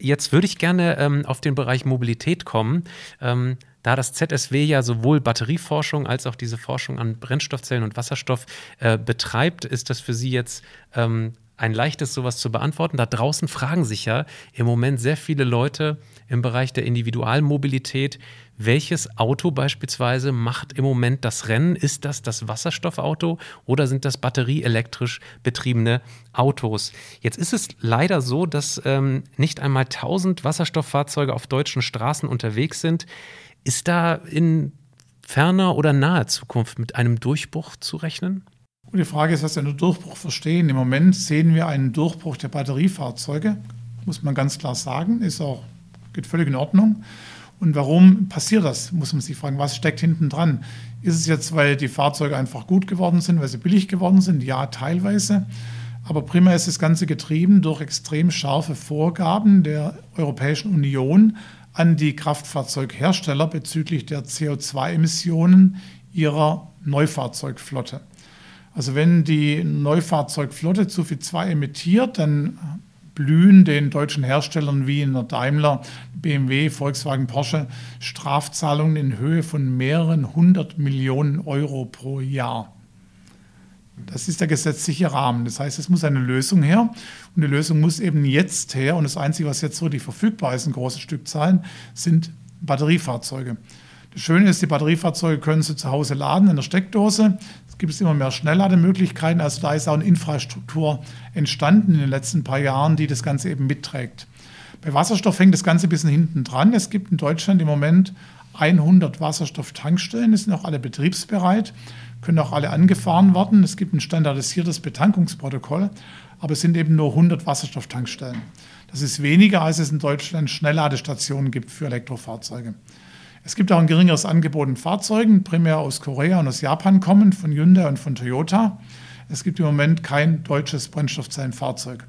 Jetzt würde ich gerne ähm, auf den Bereich Mobilität kommen. Ähm, da das ZSW ja sowohl Batterieforschung als auch diese Forschung an Brennstoffzellen und Wasserstoff äh, betreibt, ist das für Sie jetzt ähm, ein leichtes, sowas zu beantworten. Da draußen fragen sich ja im Moment sehr viele Leute im Bereich der Individualmobilität, welches Auto beispielsweise macht im Moment das Rennen? Ist das das Wasserstoffauto oder sind das batterieelektrisch betriebene Autos? Jetzt ist es leider so, dass ähm, nicht einmal 1000 Wasserstofffahrzeuge auf deutschen Straßen unterwegs sind. Ist da in ferner oder naher Zukunft mit einem Durchbruch zu rechnen? Und die Frage ist, was wir unter Durchbruch verstehen. Im Moment sehen wir einen Durchbruch der Batteriefahrzeuge, muss man ganz klar sagen, ist auch, geht völlig in Ordnung. Und warum passiert das, muss man sich fragen. Was steckt hinten dran? Ist es jetzt, weil die Fahrzeuge einfach gut geworden sind, weil sie billig geworden sind? Ja, teilweise. Aber primär ist das Ganze getrieben durch extrem scharfe Vorgaben der Europäischen Union an die Kraftfahrzeughersteller bezüglich der CO2-Emissionen ihrer Neufahrzeugflotte. Also wenn die Neufahrzeugflotte zu viel 2 emittiert, dann blühen den deutschen Herstellern wie in der Daimler, BMW, Volkswagen, Porsche Strafzahlungen in Höhe von mehreren hundert Millionen Euro pro Jahr. Das ist der gesetzliche Rahmen. Das heißt, es muss eine Lösung her. Und die Lösung muss eben jetzt her. Und das Einzige, was jetzt wirklich verfügbar ist in großen Stückzahlen, sind Batteriefahrzeuge. Das Schöne ist, die Batteriefahrzeuge können Sie zu Hause laden in der Steckdose. Es gibt immer mehr Schnelllademöglichkeiten. Also da ist auch eine Infrastruktur entstanden in den letzten paar Jahren, die das Ganze eben mitträgt. Bei Wasserstoff hängt das Ganze ein bisschen hinten dran. Es gibt in Deutschland im Moment 100 Wasserstofftankstellen. Die sind auch alle betriebsbereit, können auch alle angefahren werden. Es gibt ein standardisiertes Betankungsprotokoll, aber es sind eben nur 100 Wasserstofftankstellen. Das ist weniger, als es in Deutschland Schnellladestationen gibt für Elektrofahrzeuge. Es gibt auch ein geringeres Angebot an Fahrzeugen, primär aus Korea und aus Japan kommend, von Hyundai und von Toyota. Es gibt im Moment kein deutsches Brennstoffzellenfahrzeug.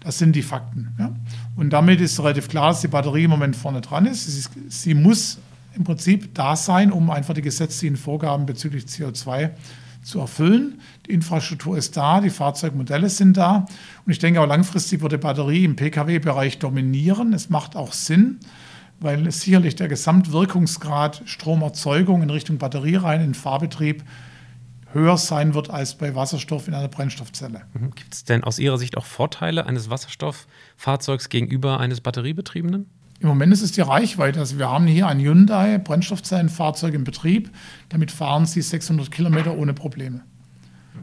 Das sind die Fakten. Ja. Und damit ist relativ klar, dass die Batterie im Moment vorne dran ist. Sie, sie muss im Prinzip da sein, um einfach die gesetzlichen Vorgaben bezüglich CO2 zu erfüllen. Die Infrastruktur ist da, die Fahrzeugmodelle sind da. Und ich denke auch langfristig wird die Batterie im Pkw-Bereich dominieren. Es macht auch Sinn, weil sicherlich der Gesamtwirkungsgrad Stromerzeugung in Richtung Batterie rein in Fahrbetrieb höher sein wird als bei Wasserstoff in einer Brennstoffzelle. Mhm. Gibt es denn aus Ihrer Sicht auch Vorteile eines Wasserstofffahrzeugs gegenüber eines batteriebetriebenen? Im Moment ist es die Reichweite. Also wir haben hier ein Hyundai Brennstoffzellenfahrzeug in Betrieb. Damit fahren Sie 600 Kilometer ohne Probleme.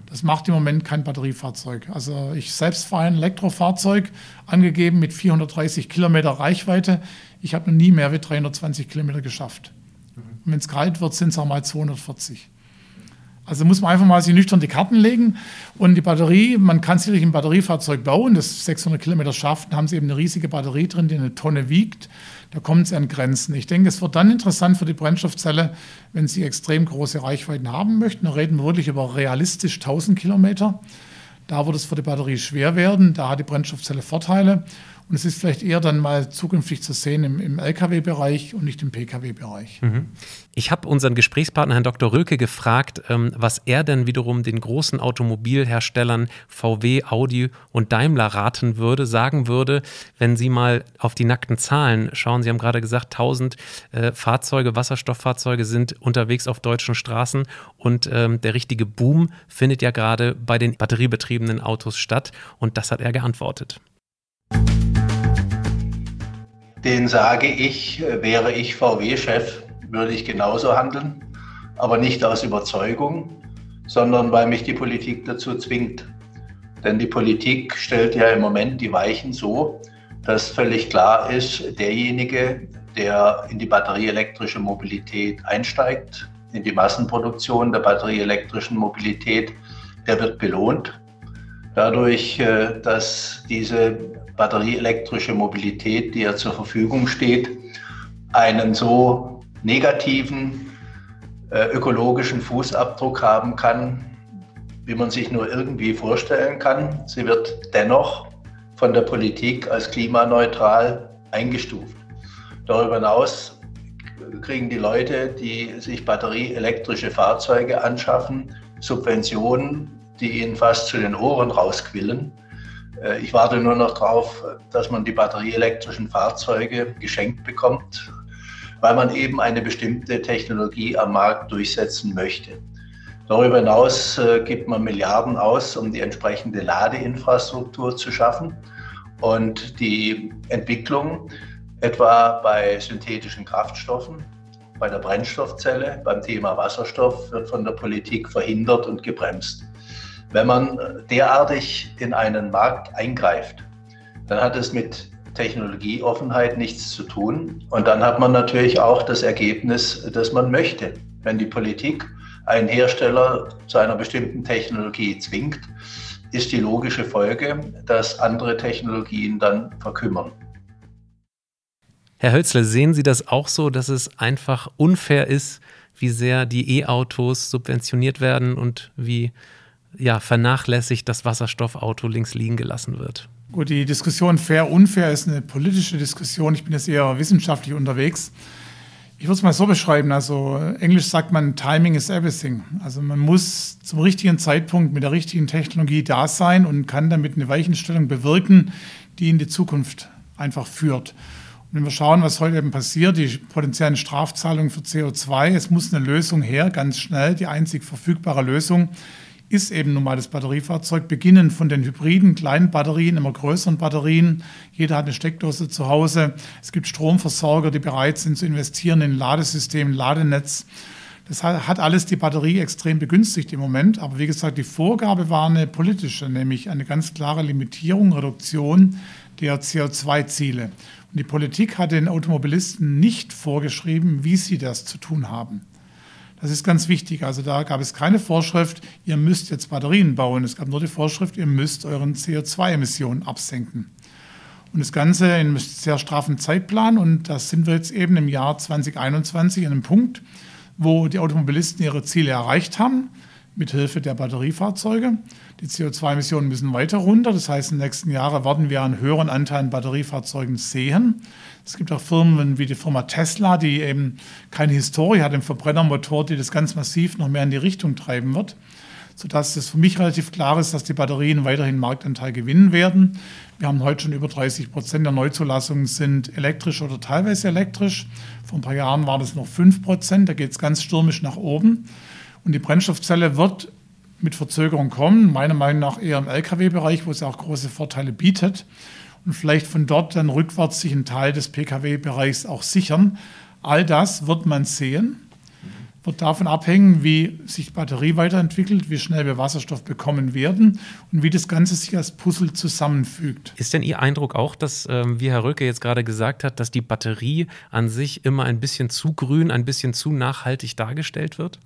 Das macht im Moment kein Batteriefahrzeug. Also ich selbst fahre ein Elektrofahrzeug, angegeben mit 430 Kilometer Reichweite. Ich habe noch nie mehr wie 320 Kilometer geschafft. Und wenn es kalt wird, sind es auch mal 240. Also muss man einfach mal sich nüchtern die Karten legen. Und die Batterie, man kann sicherlich ein Batteriefahrzeug bauen, das 600 Kilometer schafft. Dann haben sie eben eine riesige Batterie drin, die eine Tonne wiegt. Da kommen sie an Grenzen. Ich denke, es wird dann interessant für die Brennstoffzelle, wenn sie extrem große Reichweiten haben möchten. Da reden wir wirklich über realistisch 1000 Kilometer. Da wird es für die Batterie schwer werden. Da hat die Brennstoffzelle Vorteile. Und es ist vielleicht eher dann mal zukünftig zu sehen im, im Lkw-Bereich und nicht im Pkw-Bereich. Mhm. Ich habe unseren Gesprächspartner Herrn Dr. Röke gefragt, ähm, was er denn wiederum den großen Automobilherstellern VW, Audi und Daimler raten würde, sagen würde, wenn sie mal auf die nackten Zahlen schauen. Sie haben gerade gesagt, 1000 äh, Fahrzeuge, Wasserstofffahrzeuge sind unterwegs auf deutschen Straßen und ähm, der richtige Boom findet ja gerade bei den batteriebetriebenen Autos statt. Und das hat er geantwortet den sage ich, äh, wäre ich VW-Chef, würde ich genauso handeln, aber nicht aus Überzeugung, sondern weil mich die Politik dazu zwingt. Denn die Politik stellt ja im Moment die Weichen so, dass völlig klar ist, derjenige, der in die batterieelektrische Mobilität einsteigt, in die Massenproduktion der batterieelektrischen Mobilität, der wird belohnt. Dadurch, äh, dass diese batterieelektrische Mobilität, die ja zur Verfügung steht, einen so negativen äh, ökologischen Fußabdruck haben kann, wie man sich nur irgendwie vorstellen kann. Sie wird dennoch von der Politik als klimaneutral eingestuft. Darüber hinaus kriegen die Leute, die sich batterieelektrische Fahrzeuge anschaffen, Subventionen, die ihnen fast zu den Ohren rausquillen. Äh, ich warte nur noch darauf, dass man die batterieelektrischen Fahrzeuge geschenkt bekommt, weil man eben eine bestimmte Technologie am Markt durchsetzen möchte. Darüber hinaus äh, gibt man Milliarden aus, um die entsprechende Ladeinfrastruktur zu schaffen. Und die Entwicklung etwa bei synthetischen Kraftstoffen, bei der Brennstoffzelle, beim Thema Wasserstoff wird von der Politik verhindert und gebremst. Wenn man derartig in einen Markt eingreift, dann hat es mit Technologieoffenheit nichts zu tun. Und dann hat man natürlich auch das Ergebnis, das man möchte. Wenn die Politik einen Hersteller zu einer bestimmten Technologie zwingt, ist die logische Folge, dass andere Technologien dann verkümmern. Herr Hölzle, sehen Sie das auch so, dass es einfach unfair ist, wie sehr die E-Autos subventioniert werden und wie ja, vernachlässigt das Wasserstoffauto links liegen gelassen wird. Gut, die Diskussion fair, unfair ist eine politische Diskussion. Ich bin jetzt eher wissenschaftlich unterwegs. Ich würde es mal so beschreiben. Also Englisch sagt man, Timing is everything. Also man muss zum richtigen Zeitpunkt mit der richtigen Technologie da sein und kann damit eine Weichenstellung bewirken, die in die Zukunft einfach führt. Und wenn wir schauen, was heute eben passiert, die potenziellen Strafzahlungen für CO2, es muss eine Lösung her, ganz schnell, die einzig verfügbare Lösung ist eben nun mal das Batteriefahrzeug, beginnen von den hybriden kleinen Batterien, immer größeren Batterien. Jeder hat eine Steckdose zu Hause. Es gibt Stromversorger, die bereit sind zu investieren in Ladesystem, Ladenetz. Das hat alles die Batterie extrem begünstigt im Moment. Aber wie gesagt, die Vorgabe war eine politische, nämlich eine ganz klare Limitierung, Reduktion der CO2-Ziele. Und die Politik hat den Automobilisten nicht vorgeschrieben, wie sie das zu tun haben. Das ist ganz wichtig. Also da gab es keine Vorschrift, ihr müsst jetzt Batterien bauen. Es gab nur die Vorschrift, ihr müsst euren CO2-Emissionen absenken. Und das Ganze in einem sehr straffen Zeitplan. Und da sind wir jetzt eben im Jahr 2021 an einem Punkt, wo die Automobilisten ihre Ziele erreicht haben, mit Hilfe der Batteriefahrzeuge. Die CO2-Emissionen müssen weiter runter. Das heißt, in den nächsten Jahren werden wir einen höheren Anteil an Batteriefahrzeugen sehen. Es gibt auch Firmen wie die Firma Tesla, die eben keine Historie hat im Verbrennermotor, die das ganz massiv noch mehr in die Richtung treiben wird sodass es für mich relativ klar ist, dass die Batterien weiterhin Marktanteil gewinnen werden. Wir haben heute schon über 30 Prozent der Neuzulassungen sind elektrisch oder teilweise elektrisch. Vor ein paar Jahren war das noch 5 Prozent, da geht es ganz stürmisch nach oben. Und die Brennstoffzelle wird mit Verzögerung kommen, meiner Meinung nach eher im Lkw-Bereich, wo es auch große Vorteile bietet. Und vielleicht von dort dann rückwärts sich einen Teil des Pkw-Bereichs auch sichern. All das wird man sehen wird davon abhängen, wie sich Batterie weiterentwickelt, wie schnell wir Wasserstoff bekommen werden und wie das Ganze sich als Puzzle zusammenfügt. Ist denn Ihr Eindruck auch, dass, ähm, wie Herr Röcke jetzt gerade gesagt hat, dass die Batterie an sich immer ein bisschen zu grün, ein bisschen zu nachhaltig dargestellt wird?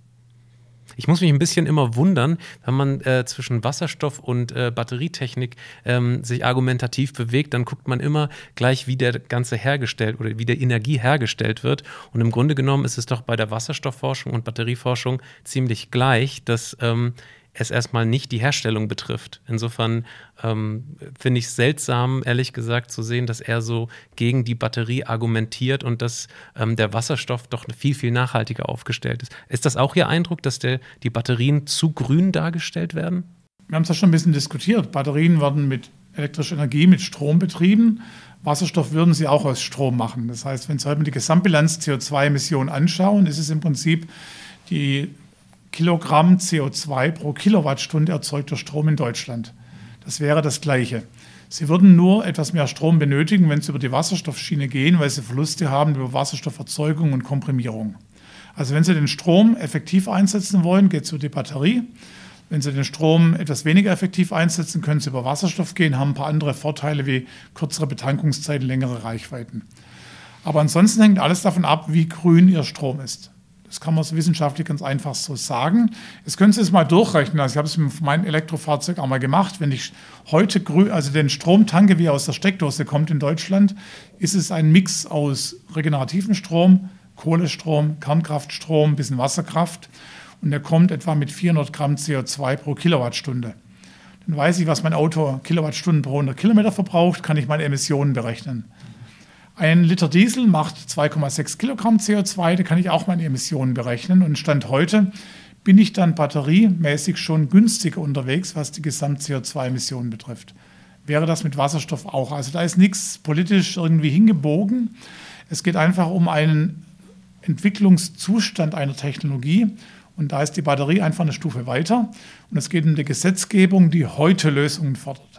Ich muss mich ein bisschen immer wundern, wenn man äh, zwischen Wasserstoff und äh, Batterietechnik ähm, sich argumentativ bewegt, dann guckt man immer gleich, wie der Ganze hergestellt oder wie der Energie hergestellt wird. Und im Grunde genommen ist es doch bei der Wasserstoffforschung und Batterieforschung ziemlich gleich, dass ähm, es erstmal nicht die Herstellung betrifft. Insofern ähm, finde ich es seltsam, ehrlich gesagt, zu sehen, dass er so gegen die Batterie argumentiert und dass ähm, der Wasserstoff doch viel, viel nachhaltiger aufgestellt ist. Ist das auch Ihr Eindruck, dass der, die Batterien zu grün dargestellt werden? Wir haben es ja schon ein bisschen diskutiert. Batterien werden mit elektrischer Energie, mit Strom betrieben. Wasserstoff würden sie auch aus Strom machen. Das heißt, wenn Sie heute die Gesamtbilanz CO2-Emissionen anschauen, ist es im Prinzip die Kilogramm CO2 pro Kilowattstunde erzeugter Strom in Deutschland. Das wäre das Gleiche. Sie würden nur etwas mehr Strom benötigen, wenn Sie über die Wasserstoffschiene gehen, weil Sie Verluste haben über Wasserstofferzeugung und Komprimierung. Also wenn Sie den Strom effektiv einsetzen wollen, geht es über die Batterie. Wenn Sie den Strom etwas weniger effektiv einsetzen, können Sie über Wasserstoff gehen, haben ein paar andere Vorteile wie kürzere Betankungszeiten, längere Reichweiten. Aber ansonsten hängt alles davon ab, wie grün Ihr Strom ist. Das kann man so wissenschaftlich ganz einfach so sagen. Jetzt können Sie es mal durchrechnen. Also ich habe es mit meinem Elektrofahrzeug auch mal gemacht. Wenn ich heute also den Strom tanke, wie er aus der Steckdose kommt in Deutschland, ist es ein Mix aus regenerativen Strom, Kohlestrom, Kernkraftstrom, bisschen Wasserkraft. Und der kommt etwa mit 400 Gramm CO2 pro Kilowattstunde. Dann weiß ich, was mein Auto Kilowattstunden pro 100 Kilometer verbraucht, kann ich meine Emissionen berechnen. Ein Liter Diesel macht 2,6 Kilogramm CO2, da kann ich auch meine Emissionen berechnen. Und Stand heute bin ich dann batteriemäßig schon günstiger unterwegs, was die Gesamt-CO2-Emissionen betrifft. Wäre das mit Wasserstoff auch. Also da ist nichts politisch irgendwie hingebogen. Es geht einfach um einen Entwicklungszustand einer Technologie. Und da ist die Batterie einfach eine Stufe weiter. Und es geht um die Gesetzgebung, die heute Lösungen fordert.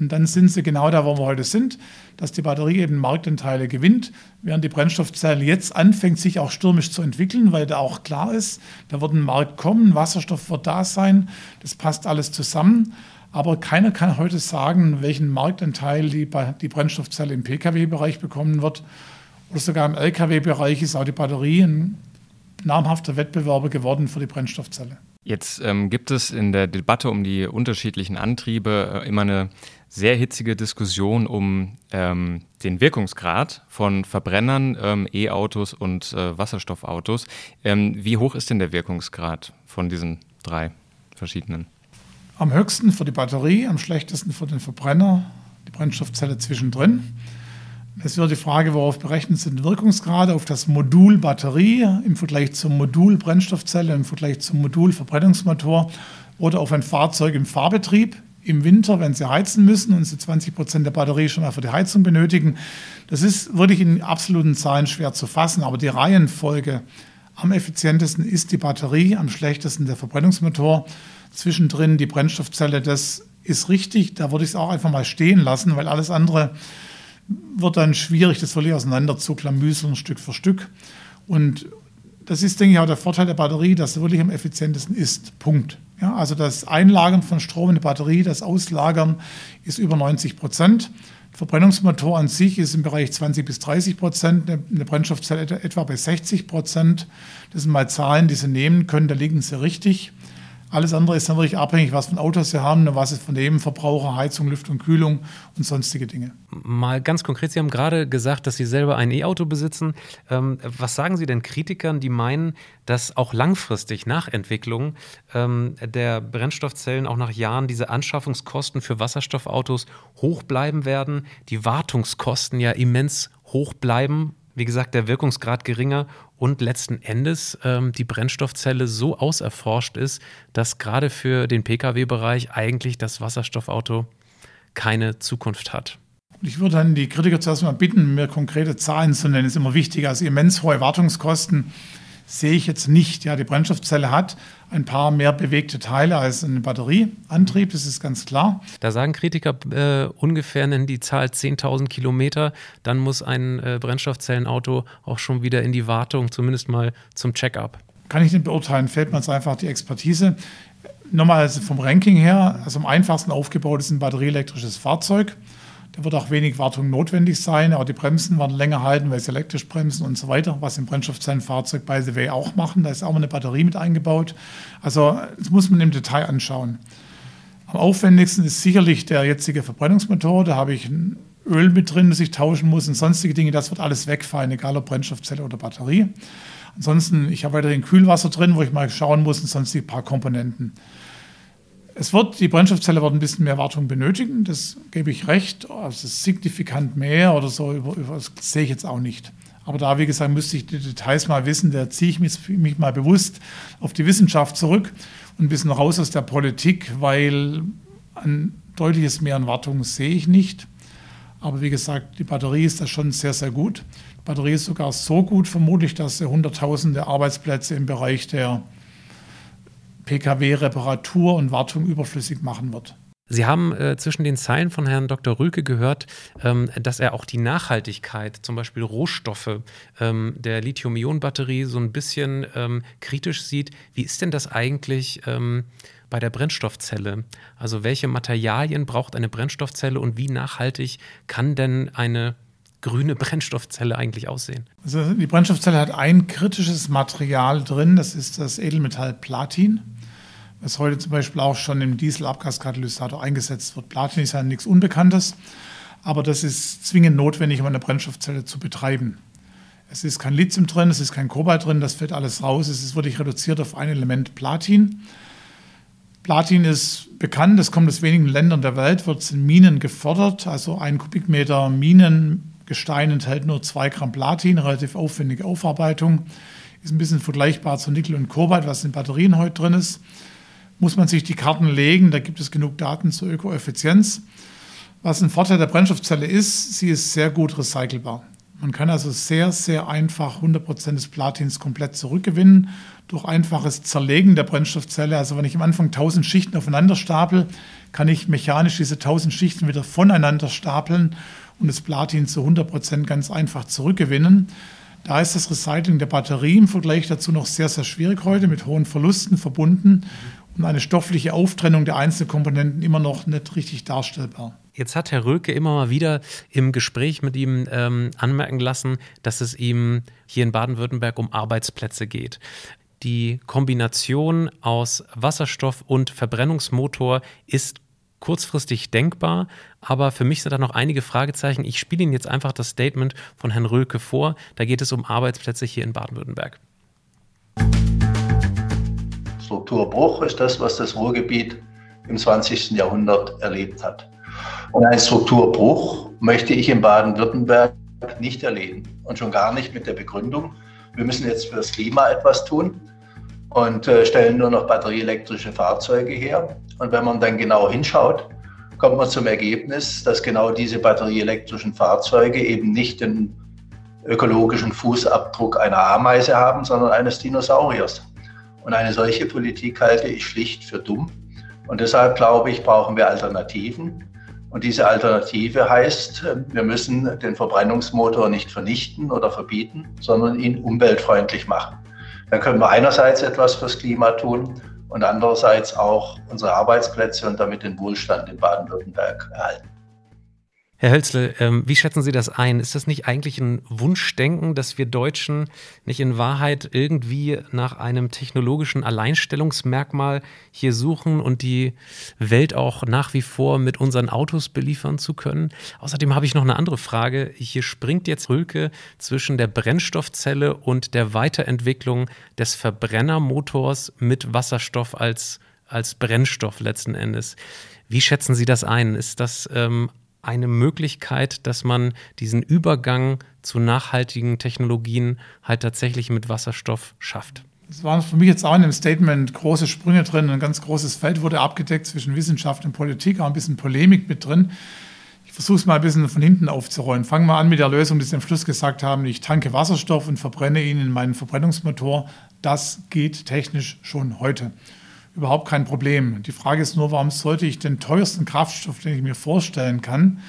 Und dann sind sie genau da, wo wir heute sind, dass die Batterie eben Marktanteile gewinnt, während die Brennstoffzelle jetzt anfängt, sich auch stürmisch zu entwickeln, weil da auch klar ist, da wird ein Markt kommen, Wasserstoff wird da sein, das passt alles zusammen. Aber keiner kann heute sagen, welchen Marktanteil die, die Brennstoffzelle im Pkw-Bereich bekommen wird. Oder sogar im Lkw-Bereich ist auch die Batterie ein namhafter Wettbewerber geworden für die Brennstoffzelle. Jetzt ähm, gibt es in der Debatte um die unterschiedlichen Antriebe äh, immer eine sehr hitzige Diskussion um ähm, den Wirkungsgrad von Verbrennern, ähm, E-Autos und äh, Wasserstoffautos. Ähm, wie hoch ist denn der Wirkungsgrad von diesen drei verschiedenen? Am höchsten für die Batterie, am schlechtesten für den Verbrenner, die Brennstoffzelle zwischendrin. Es wird die Frage, worauf berechnet sind Wirkungsgrade, auf das Modul Batterie im Vergleich zum Modul Brennstoffzelle, im Vergleich zum Modul Verbrennungsmotor oder auf ein Fahrzeug im Fahrbetrieb im Winter, wenn sie heizen müssen und sie 20 Prozent der Batterie schon mal für die Heizung benötigen. Das ist wirklich in absoluten Zahlen schwer zu fassen, aber die Reihenfolge am effizientesten ist die Batterie, am schlechtesten der Verbrennungsmotor. Zwischendrin die Brennstoffzelle, das ist richtig. Da würde ich es auch einfach mal stehen lassen, weil alles andere wird dann schwierig, das völlig auseinander zu klamüseln, Stück für Stück. Und das ist, denke ich, auch der Vorteil der Batterie, dass sie wirklich am effizientesten ist. Punkt. Ja, also das Einlagern von Strom in die Batterie, das Auslagern ist über 90 Prozent. Verbrennungsmotor an sich ist im Bereich 20 bis 30 Prozent, eine Brennstoffzelle etwa bei 60 Prozent. Das sind mal Zahlen, die Sie nehmen können, da liegen Sie richtig. Alles andere ist dann wirklich abhängig, was von Autos sie haben, was ist von dem Verbraucher, Heizung, Lüftung, Kühlung und sonstige Dinge. Mal ganz konkret, Sie haben gerade gesagt, dass Sie selber ein E-Auto besitzen. Ähm, was sagen Sie denn Kritikern, die meinen, dass auch langfristig nach Entwicklung ähm, der Brennstoffzellen auch nach Jahren diese Anschaffungskosten für Wasserstoffautos hoch bleiben werden, die Wartungskosten ja immens hoch bleiben wie gesagt, der Wirkungsgrad geringer und letzten Endes ähm, die Brennstoffzelle so auserforscht ist, dass gerade für den Pkw-Bereich eigentlich das Wasserstoffauto keine Zukunft hat. Ich würde dann die Kritiker zuerst mal bitten, mir konkrete Zahlen zu nennen. Das ist immer wichtig. Also immens hohe Wartungskosten sehe ich jetzt nicht. Ja, die Brennstoffzelle hat ein paar mehr bewegte Teile als ein Batterieantrieb, das ist ganz klar. Da sagen Kritiker äh, ungefähr nennen die Zahl 10.000 Kilometer, dann muss ein äh, Brennstoffzellenauto auch schon wieder in die Wartung, zumindest mal zum Check-up. Kann ich nicht beurteilen, fehlt mir jetzt einfach die Expertise. Nochmal also vom Ranking her, also am einfachsten aufgebaut ist ein batterieelektrisches Fahrzeug. Da wird auch wenig Wartung notwendig sein, aber die Bremsen werden länger halten, weil sie elektrisch bremsen und so weiter, was im Brennstoffzellenfahrzeug by the way auch machen. Da ist auch eine Batterie mit eingebaut. Also das muss man im Detail anschauen. Am aufwendigsten ist sicherlich der jetzige Verbrennungsmotor. Da habe ich ein Öl mit drin, das ich tauschen muss und sonstige Dinge. Das wird alles wegfallen, egal ob Brennstoffzelle oder Batterie. Ansonsten, ich habe weiterhin Kühlwasser drin, wo ich mal schauen muss und sonst ein paar Komponenten. Es wird, die Brennstoffzelle wird ein bisschen mehr Wartung benötigen, das gebe ich recht. Also signifikant mehr oder so, über, über, das sehe ich jetzt auch nicht. Aber da, wie gesagt, müsste ich die Details mal wissen. Da ziehe ich mich, mich mal bewusst auf die Wissenschaft zurück und ein bisschen raus aus der Politik, weil ein deutliches Mehr an Wartung sehe ich nicht. Aber wie gesagt, die Batterie ist da schon sehr, sehr gut. Die Batterie ist sogar so gut vermutlich, dass sie Hunderttausende Arbeitsplätze im Bereich der Pkw-Reparatur und Wartung überflüssig machen wird. Sie haben äh, zwischen den Zeilen von Herrn Dr. Rülke gehört, ähm, dass er auch die Nachhaltigkeit, zum Beispiel Rohstoffe ähm, der Lithium-Ionen-Batterie so ein bisschen ähm, kritisch sieht. Wie ist denn das eigentlich ähm, bei der Brennstoffzelle? Also welche Materialien braucht eine Brennstoffzelle und wie nachhaltig kann denn eine grüne Brennstoffzelle eigentlich aussehen? Also die Brennstoffzelle hat ein kritisches Material drin, das ist das Edelmetall Platin, was heute zum Beispiel auch schon im Dieselabgaskatalysator eingesetzt wird. Platin ist ja nichts Unbekanntes, aber das ist zwingend notwendig, um eine Brennstoffzelle zu betreiben. Es ist kein Lithium drin, es ist kein Kobalt drin, das fällt alles raus. Es ist wirklich reduziert auf ein Element Platin. Platin ist bekannt, es kommt aus wenigen Ländern der Welt, wird in Minen gefördert. Also ein Kubikmeter Minen Gestein enthält nur 2 Gramm Platin, relativ aufwendige Aufarbeitung. Ist ein bisschen vergleichbar zu Nickel und Kobalt, was in Batterien heute drin ist. Muss man sich die Karten legen, da gibt es genug Daten zur Ökoeffizienz. Was ein Vorteil der Brennstoffzelle ist, sie ist sehr gut recycelbar. Man kann also sehr, sehr einfach 100% des Platins komplett zurückgewinnen durch einfaches Zerlegen der Brennstoffzelle. Also wenn ich am Anfang 1000 Schichten aufeinander stapel, kann ich mechanisch diese 1000 Schichten wieder voneinander stapeln und das Platin zu 100 Prozent ganz einfach zurückgewinnen. Da ist das Recycling der Batterie im Vergleich dazu noch sehr, sehr schwierig heute, mit hohen Verlusten verbunden und eine stoffliche Auftrennung der einzelnen Komponenten immer noch nicht richtig darstellbar. Jetzt hat Herr Röke immer mal wieder im Gespräch mit ihm ähm, anmerken lassen, dass es ihm hier in Baden-Württemberg um Arbeitsplätze geht. Die Kombination aus Wasserstoff und Verbrennungsmotor ist kurzfristig denkbar, aber für mich sind da noch einige Fragezeichen. Ich spiele Ihnen jetzt einfach das Statement von Herrn Rölke vor. Da geht es um Arbeitsplätze hier in Baden-Württemberg. Strukturbruch ist das, was das Ruhrgebiet im 20. Jahrhundert erlebt hat. Und einen Strukturbruch möchte ich in Baden-Württemberg nicht erleben. Und schon gar nicht mit der Begründung, wir müssen jetzt für das Klima etwas tun und äh, stellen nur noch batterieelektrische Fahrzeuge her. Und wenn man dann genau hinschaut, kommt man zum Ergebnis, dass genau diese batterieelektrischen Fahrzeuge eben nicht den ökologischen Fußabdruck einer Ameise haben, sondern eines Dinosauriers. Und eine solche Politik halte ich schlicht für dumm. Und deshalb glaube ich, brauchen wir Alternativen. Und diese Alternative heißt, wir müssen den Verbrennungsmotor nicht vernichten oder verbieten, sondern ihn umweltfreundlich machen. Dann können wir einerseits etwas fürs Klima tun und andererseits auch unsere Arbeitsplätze und damit den Wohlstand in Baden-Württemberg erhalten. Herr Hölzle, ähm, wie schätzen Sie das ein? Ist das nicht eigentlich ein Wunschdenken, dass wir Deutschen nicht in Wahrheit irgendwie nach einem technologischen Alleinstellungsmerkmal hier suchen und die Welt auch nach wie vor mit unseren Autos beliefern zu können? Außerdem habe ich noch eine andere Frage. Hier springt jetzt Rülke zwischen der Brennstoffzelle und der Weiterentwicklung des Verbrennermotors mit Wasserstoff als, als Brennstoff letzten Endes. Wie schätzen Sie das ein? Ist das ähm, eine Möglichkeit, dass man diesen Übergang zu nachhaltigen Technologien halt tatsächlich mit Wasserstoff schafft. Es waren für mich jetzt auch in dem Statement große Sprünge drin. Ein ganz großes Feld wurde abgedeckt zwischen Wissenschaft und Politik, auch ein bisschen Polemik mit drin. Ich versuche es mal ein bisschen von hinten aufzurollen. Fangen wir an mit der Lösung, die Sie am Schluss gesagt haben. Ich tanke Wasserstoff und verbrenne ihn in meinen Verbrennungsmotor. Das geht technisch schon heute überhaupt kein Problem. Die Frage ist nur, warum sollte ich den teuersten Kraftstoff, den ich mir vorstellen kann,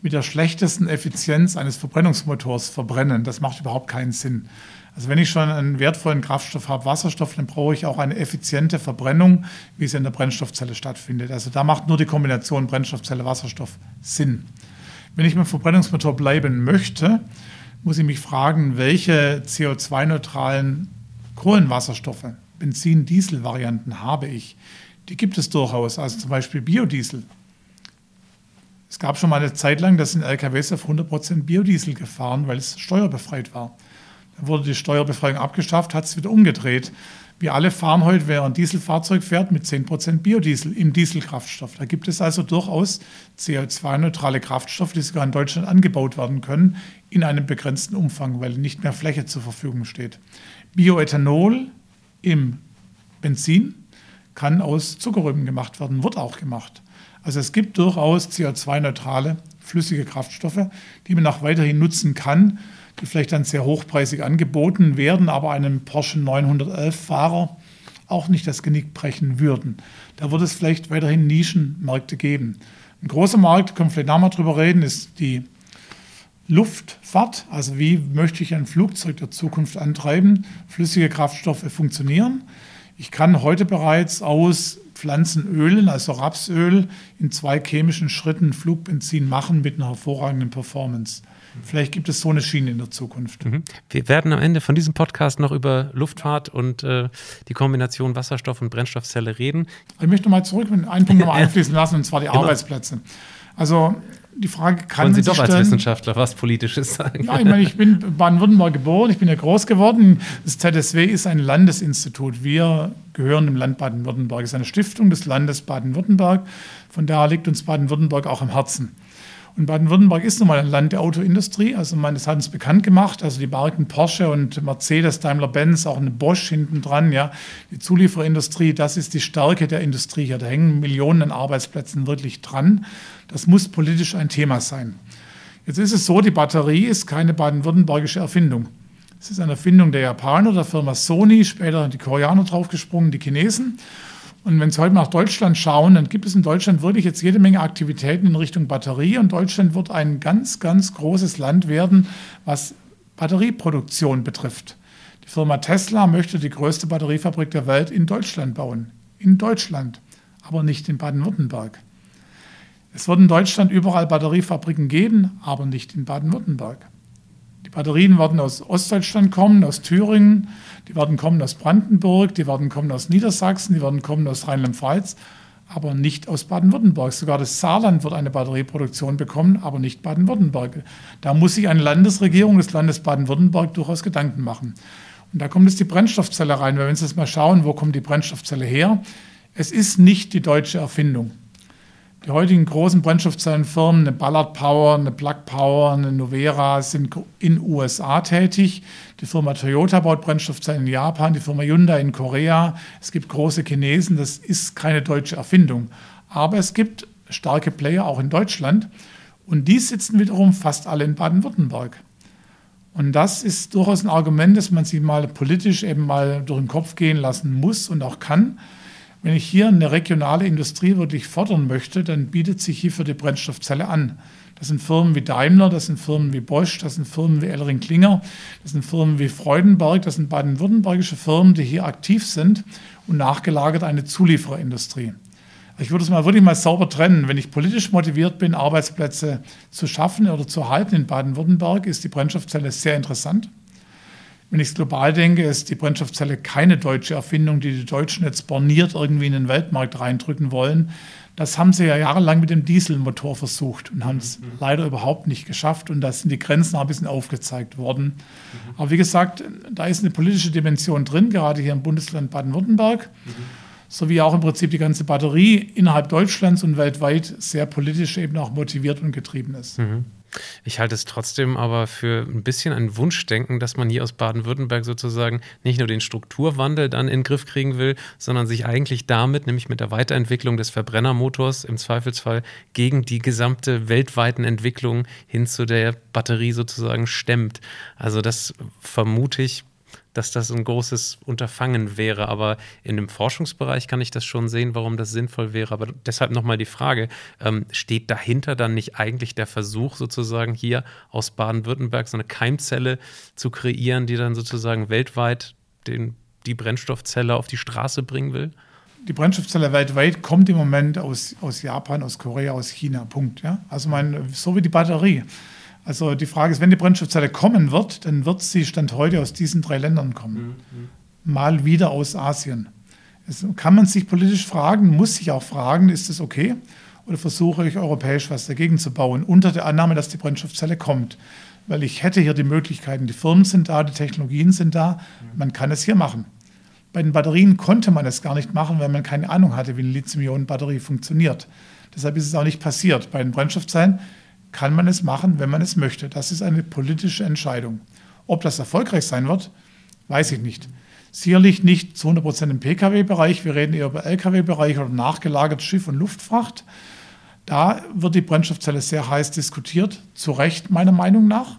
mit der schlechtesten Effizienz eines Verbrennungsmotors verbrennen? Das macht überhaupt keinen Sinn. Also wenn ich schon einen wertvollen Kraftstoff habe, Wasserstoff, dann brauche ich auch eine effiziente Verbrennung, wie sie in der Brennstoffzelle stattfindet. Also da macht nur die Kombination Brennstoffzelle-Wasserstoff Sinn. Wenn ich mit dem Verbrennungsmotor bleiben möchte, muss ich mich fragen, welche CO2-neutralen Kohlenwasserstoffe Benzin-Diesel-Varianten habe ich. Die gibt es durchaus, also zum Beispiel Biodiesel. Es gab schon mal eine Zeit lang, dass in LKWs auf 100% Biodiesel gefahren, weil es steuerbefreit war. Dann wurde die Steuerbefreiung abgeschafft, hat es wieder umgedreht. Wir alle fahren heute, wer ein Dieselfahrzeug fährt, mit 10% Biodiesel im Dieselkraftstoff. Da gibt es also durchaus CO2-neutrale Kraftstoffe, die sogar in Deutschland angebaut werden können, in einem begrenzten Umfang, weil nicht mehr Fläche zur Verfügung steht. Bioethanol im Benzin kann aus Zuckerrüben gemacht werden, wird auch gemacht. Also es gibt durchaus CO2-neutrale flüssige Kraftstoffe, die man auch weiterhin nutzen kann, die vielleicht dann sehr hochpreisig angeboten werden, aber einem Porsche 911-Fahrer auch nicht das Genick brechen würden. Da wird es vielleicht weiterhin Nischenmärkte geben. Ein großer Markt, können wir vielleicht nachher drüber reden, ist die Luftfahrt, also wie möchte ich ein Flugzeug der Zukunft antreiben, flüssige Kraftstoffe funktionieren. Ich kann heute bereits aus Pflanzenölen, also Rapsöl, in zwei chemischen Schritten Flugbenzin machen mit einer hervorragenden Performance. Vielleicht gibt es so eine Schiene in der Zukunft. Mhm. Wir werden am Ende von diesem Podcast noch über Luftfahrt und äh, die Kombination Wasserstoff und Brennstoffzelle reden. Ich möchte mal zurück mit einem Punkt nochmal einfließen lassen, und zwar die Immer. Arbeitsplätze. Also die Frage kann Wollen Sie doch als Wissenschaftler was Politisches sagen? Ja, ich meine, ich bin in Baden-Württemberg geboren, ich bin ja groß geworden. Das ZSW ist ein Landesinstitut. Wir gehören dem Land Baden-Württemberg. Es ist eine Stiftung des Landes Baden-Württemberg. Von daher liegt uns Baden-Württemberg auch am Herzen. Und Baden-Württemberg ist nun mal ein Land der Autoindustrie. Also man, hat uns bekannt gemacht. Also die Marken Porsche und Mercedes, Daimler-Benz, auch eine Bosch hinten dran. Ja, die Zulieferindustrie, das ist die Stärke der Industrie hier. Da hängen Millionen an Arbeitsplätzen wirklich dran. Das muss politisch ein Thema sein. Jetzt ist es so, die Batterie ist keine baden-württembergische Erfindung. Es ist eine Erfindung der Japaner, der Firma Sony, später die Koreaner draufgesprungen, die Chinesen. Und wenn Sie heute nach Deutschland schauen, dann gibt es in Deutschland wirklich jetzt jede Menge Aktivitäten in Richtung Batterie. Und Deutschland wird ein ganz, ganz großes Land werden, was Batterieproduktion betrifft. Die Firma Tesla möchte die größte Batteriefabrik der Welt in Deutschland bauen. In Deutschland, aber nicht in Baden-Württemberg. Es wird in Deutschland überall Batteriefabriken geben, aber nicht in Baden-Württemberg. Die Batterien werden aus Ostdeutschland kommen, aus Thüringen, die werden kommen aus Brandenburg, die werden kommen aus Niedersachsen, die werden kommen aus Rheinland-Pfalz, aber nicht aus Baden-Württemberg. Sogar das Saarland wird eine Batterieproduktion bekommen, aber nicht Baden-Württemberg. Da muss sich eine Landesregierung des Landes Baden-Württemberg durchaus Gedanken machen. Und da kommt jetzt die Brennstoffzelle rein. Weil wenn Sie jetzt mal schauen, wo kommt die Brennstoffzelle her? Es ist nicht die deutsche Erfindung. Die heutigen großen Brennstoffzellenfirmen, eine Ballard Power, eine Plug Power, eine Novera, sind in USA tätig. Die Firma Toyota baut Brennstoffzellen in Japan, die Firma Hyundai in Korea. Es gibt große Chinesen, das ist keine deutsche Erfindung. Aber es gibt starke Player auch in Deutschland und die sitzen wiederum fast alle in Baden-Württemberg. Und das ist durchaus ein Argument, das man sich mal politisch eben mal durch den Kopf gehen lassen muss und auch kann. Wenn ich hier eine regionale Industrie wirklich fordern möchte, dann bietet sich hierfür die Brennstoffzelle an. Das sind Firmen wie Daimler, das sind Firmen wie Bosch, das sind Firmen wie Ellering Klinger, das sind Firmen wie Freudenberg, das sind baden-württembergische Firmen, die hier aktiv sind und nachgelagert eine Zuliefererindustrie. Ich würde es mal wirklich mal sauber trennen. Wenn ich politisch motiviert bin, Arbeitsplätze zu schaffen oder zu halten in Baden-Württemberg, ist die Brennstoffzelle sehr interessant. Wenn ich es global denke, ist die Brennstoffzelle keine deutsche Erfindung, die die Deutschen jetzt borniert irgendwie in den Weltmarkt reindrücken wollen. Das haben sie ja jahrelang mit dem Dieselmotor versucht und haben es mhm. leider überhaupt nicht geschafft. Und da sind die Grenzen auch ein bisschen aufgezeigt worden. Mhm. Aber wie gesagt, da ist eine politische Dimension drin, gerade hier im Bundesland Baden-Württemberg. Mhm sowie auch im Prinzip die ganze Batterie innerhalb Deutschlands und weltweit sehr politisch eben auch motiviert und getrieben ist. Ich halte es trotzdem aber für ein bisschen ein Wunschdenken, dass man hier aus Baden-Württemberg sozusagen nicht nur den Strukturwandel dann in den Griff kriegen will, sondern sich eigentlich damit, nämlich mit der Weiterentwicklung des Verbrennermotors im Zweifelsfall gegen die gesamte weltweiten Entwicklung hin zu der Batterie sozusagen stemmt. Also das vermute ich dass das ein großes Unterfangen wäre. Aber in dem Forschungsbereich kann ich das schon sehen, warum das sinnvoll wäre. Aber deshalb nochmal die Frage, ähm, steht dahinter dann nicht eigentlich der Versuch, sozusagen hier aus Baden-Württemberg so eine Keimzelle zu kreieren, die dann sozusagen weltweit den, die Brennstoffzelle auf die Straße bringen will? Die Brennstoffzelle weltweit kommt im Moment aus, aus Japan, aus Korea, aus China. Punkt. Ja? Also mein, so wie die Batterie. Also die Frage ist, wenn die Brennstoffzelle kommen wird, dann wird sie Stand heute aus diesen drei Ländern kommen. Mhm. Mal wieder aus Asien. Es kann man sich politisch fragen, muss sich auch fragen, ist das okay? Oder versuche ich europäisch was dagegen zu bauen, unter der Annahme, dass die Brennstoffzelle kommt? Weil ich hätte hier die Möglichkeiten, die Firmen sind da, die Technologien sind da, man kann es hier machen. Bei den Batterien konnte man es gar nicht machen, weil man keine Ahnung hatte, wie eine Lithium-Ionen-Batterie funktioniert. Deshalb ist es auch nicht passiert. Bei den Brennstoffzellen kann man es machen, wenn man es möchte. Das ist eine politische Entscheidung. Ob das erfolgreich sein wird, weiß ich nicht. Sicherlich nicht zu 100 Prozent im Pkw-Bereich. Wir reden eher über Lkw-Bereich oder nachgelagert Schiff- und Luftfracht. Da wird die Brennstoffzelle sehr heiß diskutiert, zu Recht meiner Meinung nach.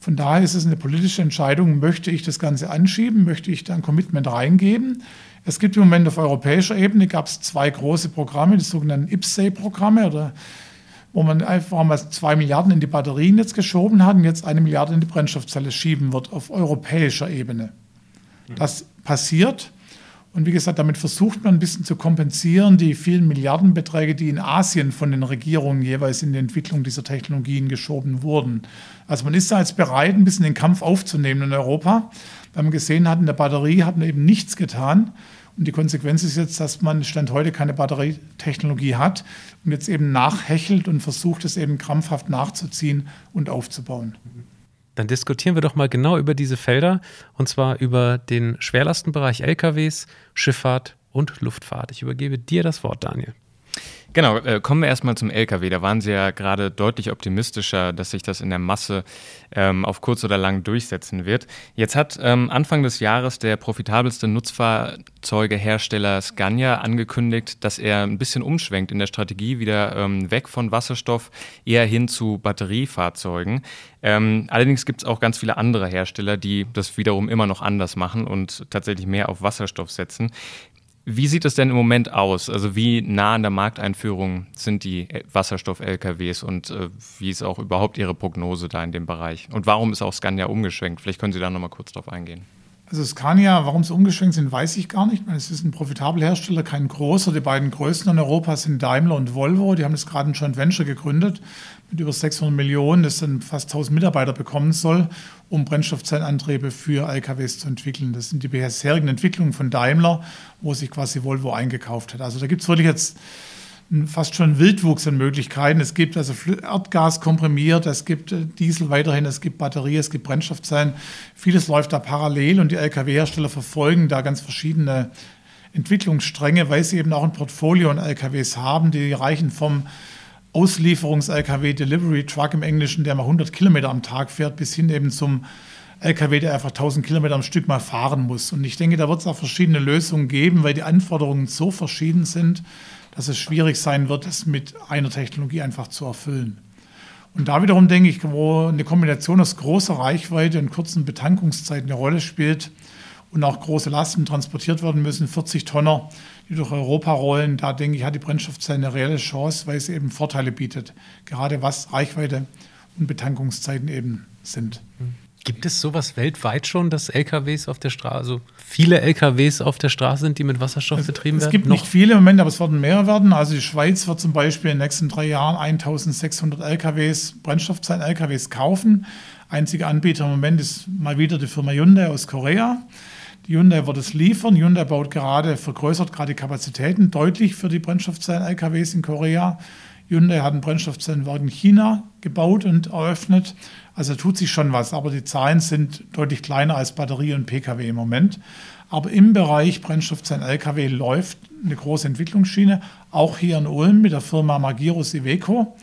Von daher ist es eine politische Entscheidung, möchte ich das Ganze anschieben, möchte ich da ein Commitment reingeben. Es gibt im Moment auf europäischer Ebene gab es zwei große Programme, die sogenannten IPSAE-Programme oder wo man einfach mal zwei Milliarden in die Batterien jetzt geschoben hat und jetzt eine Milliarde in die Brennstoffzelle schieben wird auf europäischer Ebene. Das passiert. Und wie gesagt, damit versucht man ein bisschen zu kompensieren, die vielen Milliardenbeträge, die in Asien von den Regierungen jeweils in die Entwicklung dieser Technologien geschoben wurden. Also man ist da jetzt bereit, ein bisschen den Kampf aufzunehmen in Europa, weil man gesehen hat, in der Batterie hat man eben nichts getan. Und die Konsequenz ist jetzt, dass man Stand heute keine Batterietechnologie hat und jetzt eben nachhechelt und versucht, es eben krampfhaft nachzuziehen und aufzubauen. Dann diskutieren wir doch mal genau über diese Felder und zwar über den Schwerlastenbereich LKWs, Schifffahrt und Luftfahrt. Ich übergebe dir das Wort, Daniel. Genau, äh, kommen wir erstmal zum Lkw. Da waren Sie ja gerade deutlich optimistischer, dass sich das in der Masse ähm, auf kurz oder lang durchsetzen wird. Jetzt hat ähm, Anfang des Jahres der profitabelste Nutzfahrzeugehersteller Scania angekündigt, dass er ein bisschen umschwenkt in der Strategie, wieder ähm, weg von Wasserstoff, eher hin zu Batteriefahrzeugen. Ähm, allerdings gibt es auch ganz viele andere Hersteller, die das wiederum immer noch anders machen und tatsächlich mehr auf Wasserstoff setzen. Wie sieht es denn im Moment aus? Also wie nah an der Markteinführung sind die Wasserstoff-LKWs und äh, wie ist auch überhaupt Ihre Prognose da in dem Bereich? Und warum ist auch Scania umgeschwenkt? Vielleicht können Sie da nochmal kurz drauf eingehen. Also Scania, warum sie umgeschwenkt sind, weiß ich gar nicht. Es ist ein profitabler Hersteller, kein großer. Die beiden größten in Europa sind Daimler und Volvo. Die haben jetzt gerade ein Joint Venture gegründet mit über 600 Millionen, das dann fast 1000 Mitarbeiter bekommen soll, um Brennstoffzellenantriebe für LKWs zu entwickeln. Das sind die bisherigen Entwicklungen von Daimler, wo sich quasi Volvo eingekauft hat. Also da gibt es wirklich jetzt fast schon Wildwuchs an Möglichkeiten. Es gibt also Erdgas komprimiert, es gibt äh, Diesel weiterhin, es gibt Batterie, es gibt Brennstoffzellen. Vieles läuft da parallel und die Lkw-Hersteller verfolgen da ganz verschiedene Entwicklungsstränge, weil sie eben auch ein Portfolio an LKWs haben, die reichen vom Auslieferungs-LKW Delivery Truck im Englischen, der mal 100 Kilometer am Tag fährt, bis hin eben zum LKW, der einfach 1000 Kilometer am Stück mal fahren muss. Und ich denke, da wird es auch verschiedene Lösungen geben, weil die Anforderungen so verschieden sind, dass es schwierig sein wird, es mit einer Technologie einfach zu erfüllen. Und da wiederum denke ich, wo eine Kombination aus großer Reichweite und kurzen Betankungszeiten eine Rolle spielt und auch große Lasten transportiert werden müssen, 40 Tonner, die durch Europa rollen, da denke ich, hat die Brennstoffzelle eine reelle Chance, weil sie eben Vorteile bietet, gerade was Reichweite und Betankungszeiten eben sind. Gibt es sowas weltweit schon, dass LKWs auf der Straße, also viele LKWs auf der Straße sind, die mit Wasserstoff es, betrieben es werden? Es gibt Noch? nicht viele im Moment, aber es werden mehr werden. Also die Schweiz wird zum Beispiel in den nächsten drei Jahren 1600 LKWs, Brennstoffzellen-LKWs kaufen. Einziger Anbieter im Moment ist mal wieder die Firma Hyundai aus Korea. Hyundai wird es liefern. Hyundai baut gerade, vergrößert gerade die Kapazitäten deutlich für die Brennstoffzellen-LKWs in Korea. Hyundai hat ein Brennstoffzellenwerk in China gebaut und eröffnet. Also tut sich schon was, aber die Zahlen sind deutlich kleiner als Batterie und Pkw im Moment. Aber im Bereich Brennstoffzellen-Lkw läuft eine große Entwicklungsschiene, auch hier in Ulm mit der Firma Magirus Iveco.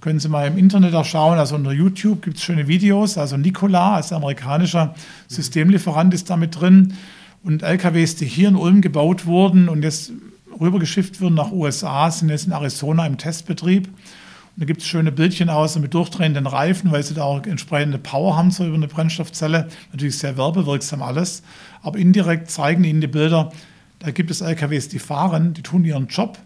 Können Sie mal im Internet auch schauen, also unter YouTube gibt es schöne Videos. Also Nikola als amerikanischer Systemlieferant ist damit drin. Und LKWs, die hier in Ulm gebaut wurden und jetzt rübergeschifft würden nach USA, sind jetzt in Arizona im Testbetrieb. Und da gibt es schöne Bildchen aus mit durchdrehenden Reifen, weil sie da auch entsprechende Power haben, so über eine Brennstoffzelle. Natürlich sehr werbewirksam alles. Aber indirekt zeigen Ihnen die Bilder, da gibt es LKWs, die fahren, die tun ihren Job.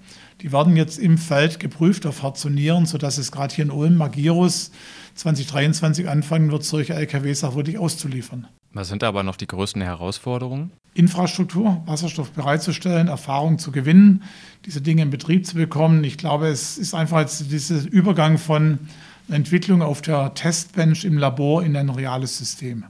Die werden jetzt im Feld geprüft auf Herz und Nieren, sodass es gerade hier in Ulm Magirus 2023 anfangen wird, solche LKWs auch wirklich auszuliefern. Was sind aber noch die größten Herausforderungen? Infrastruktur, Wasserstoff bereitzustellen, Erfahrung zu gewinnen, diese Dinge in Betrieb zu bekommen. Ich glaube, es ist einfach jetzt dieser Übergang von Entwicklung auf der Testbench im Labor in ein reales System.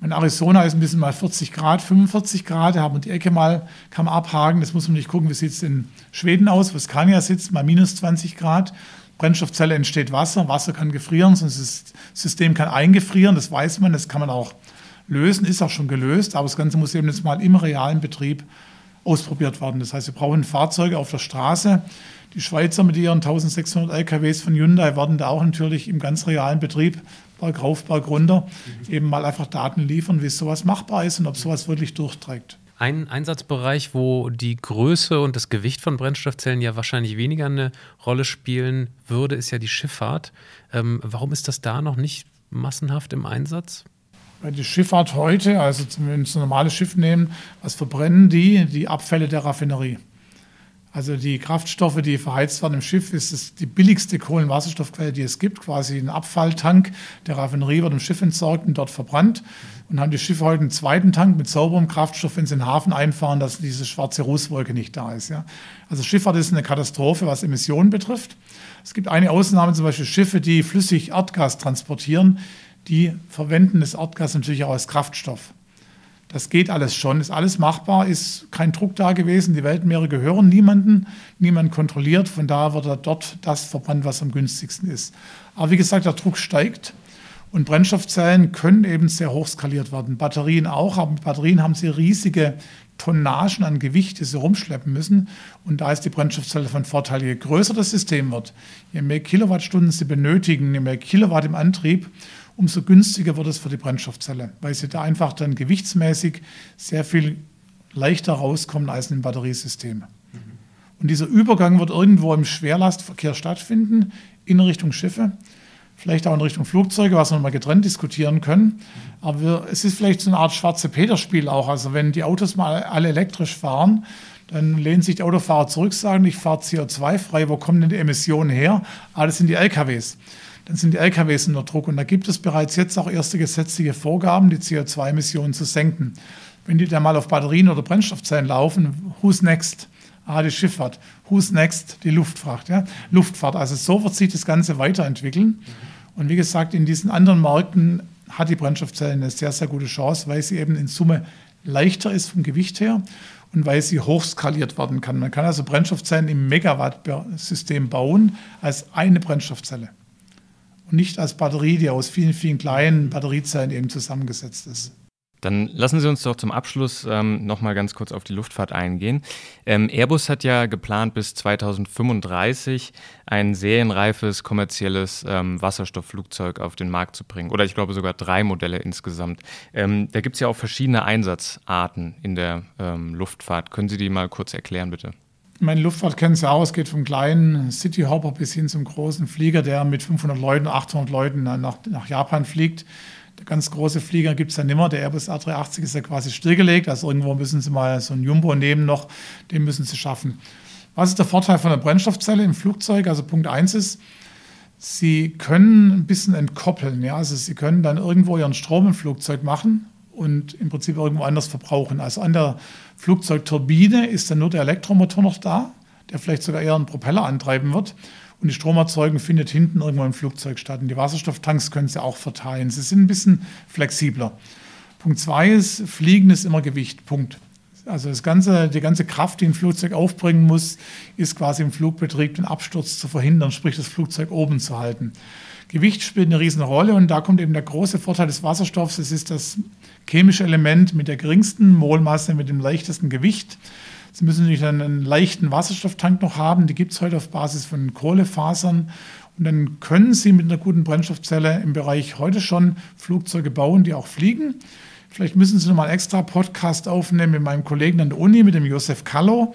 In Arizona ist ein bisschen mal 40 Grad, 45 Grad, da haben wir die Ecke mal, kann man abhaken. Das muss man nicht gucken, wie sieht es in Schweden aus, wo Scania sitzt, mal minus 20 Grad. Brennstoffzelle entsteht Wasser, Wasser kann gefrieren, sonst das System kann eingefrieren, das weiß man, das kann man auch lösen, ist auch schon gelöst, aber das Ganze muss eben jetzt mal im realen Betrieb ausprobiert werden. Das heißt, wir brauchen Fahrzeuge auf der Straße. Die Schweizer mit ihren 1600 LKWs von Hyundai werden da auch natürlich im ganz realen Betrieb, Berg rauf, Berg runter, eben mal einfach Daten liefern, wie sowas machbar ist und ob sowas wirklich durchträgt. Ein Einsatzbereich, wo die Größe und das Gewicht von Brennstoffzellen ja wahrscheinlich weniger eine Rolle spielen würde, ist ja die Schifffahrt. Ähm, warum ist das da noch nicht massenhaft im Einsatz? Weil die Schifffahrt heute, also wenn wir ein normales Schiff nehmen, was verbrennen die? Die Abfälle der Raffinerie. Also die Kraftstoffe, die verheizt werden im Schiff, ist es die billigste Kohlenwasserstoffquelle, die es gibt. Quasi ein Abfalltank der Raffinerie wird im Schiff entsorgt und dort verbrannt. Und haben die Schiffe heute einen zweiten Tank mit sauberem Kraftstoff, wenn sie in den Hafen einfahren, dass diese schwarze Rußwolke nicht da ist. Ja. Also Schifffahrt ist eine Katastrophe, was Emissionen betrifft. Es gibt eine Ausnahme, zum Beispiel Schiffe, die flüssig Erdgas transportieren die verwenden das Erdgas natürlich auch als Kraftstoff. Das geht alles schon, ist alles machbar, ist kein Druck da gewesen. Die Weltmeere gehören niemandem, niemand kontrolliert. Von daher wird dort das verbrannt, was am günstigsten ist. Aber wie gesagt, der Druck steigt und Brennstoffzellen können eben sehr hoch skaliert werden. Batterien auch, aber mit Batterien haben sie riesige Tonnagen an Gewicht, die sie rumschleppen müssen. Und da ist die Brennstoffzelle von Vorteil. Je größer das System wird, je mehr Kilowattstunden sie benötigen, je mehr Kilowatt im Antrieb, umso günstiger wird es für die Brennstoffzelle, weil sie da einfach dann gewichtsmäßig sehr viel leichter rauskommen als in Batteriesystem. Mhm. Und dieser Übergang wird irgendwo im Schwerlastverkehr stattfinden, in Richtung Schiffe, vielleicht auch in Richtung Flugzeuge, was wir mal getrennt diskutieren können. Aber wir, es ist vielleicht so eine Art schwarze Peter-Spiel auch. Also wenn die Autos mal alle elektrisch fahren, dann lehnen sich die Autofahrer zurück, sagen, ich fahre CO2-frei, wo kommen denn die Emissionen her? Ah, das sind die LKWs dann sind die LKWs unter Druck. Und da gibt es bereits jetzt auch erste gesetzliche Vorgaben, die CO2-Emissionen zu senken. Wenn die dann mal auf Batterien oder Brennstoffzellen laufen, who's next? Ah, die Schifffahrt. Who's next? Die Luftfracht. Ja? Luftfahrt. Also so wird sich das Ganze weiterentwickeln. Und wie gesagt, in diesen anderen Märkten hat die Brennstoffzelle eine sehr, sehr gute Chance, weil sie eben in Summe leichter ist vom Gewicht her und weil sie hochskaliert werden kann. Man kann also Brennstoffzellen im Megawatt-System bauen als eine Brennstoffzelle und nicht als Batterie, die aus vielen, vielen kleinen Batteriezellen eben zusammengesetzt ist. Dann lassen Sie uns doch zum Abschluss ähm, noch mal ganz kurz auf die Luftfahrt eingehen. Ähm, Airbus hat ja geplant, bis 2035 ein serienreifes kommerzielles ähm, Wasserstoffflugzeug auf den Markt zu bringen. Oder ich glaube sogar drei Modelle insgesamt. Ähm, da gibt es ja auch verschiedene Einsatzarten in der ähm, Luftfahrt. Können Sie die mal kurz erklären, bitte? Meine Luftfahrt kennen Sie auch, es geht vom kleinen Cityhopper bis hin zum großen Flieger, der mit 500 Leuten, 800 Leuten nach, nach Japan fliegt. Der ganz große Flieger gibt es ja nimmer. Der Airbus A380 ist ja quasi stillgelegt. Also irgendwo müssen Sie mal so ein Jumbo nehmen noch, den müssen Sie schaffen. Was ist der Vorteil von der Brennstoffzelle im Flugzeug? Also Punkt 1 ist, Sie können ein bisschen entkoppeln. Ja? Also Sie können dann irgendwo Ihren Strom im Flugzeug machen und im Prinzip irgendwo anders verbrauchen. Also an der Flugzeugturbine ist dann nur der Elektromotor noch da, der vielleicht sogar eher einen Propeller antreiben wird. Und die Stromerzeugung findet hinten irgendwo im Flugzeug statt. Und die Wasserstofftanks können sie auch verteilen. Sie sind ein bisschen flexibler. Punkt zwei ist, Fliegen ist immer Gewicht. Punkt. Also das ganze, die ganze Kraft, die ein Flugzeug aufbringen muss, ist quasi im Flugbetrieb den Absturz zu verhindern, sprich das Flugzeug oben zu halten. Gewicht spielt eine riesen Rolle und da kommt eben der große Vorteil des Wasserstoffs. Es ist das chemische Element mit der geringsten Molmasse, mit dem leichtesten Gewicht. Sie müssen natürlich einen leichten Wasserstofftank noch haben. Die gibt es heute auf Basis von Kohlefasern. Und dann können Sie mit einer guten Brennstoffzelle im Bereich heute schon Flugzeuge bauen, die auch fliegen. Vielleicht müssen Sie noch mal einen extra Podcast aufnehmen mit meinem Kollegen an der Uni, mit dem Josef Kallo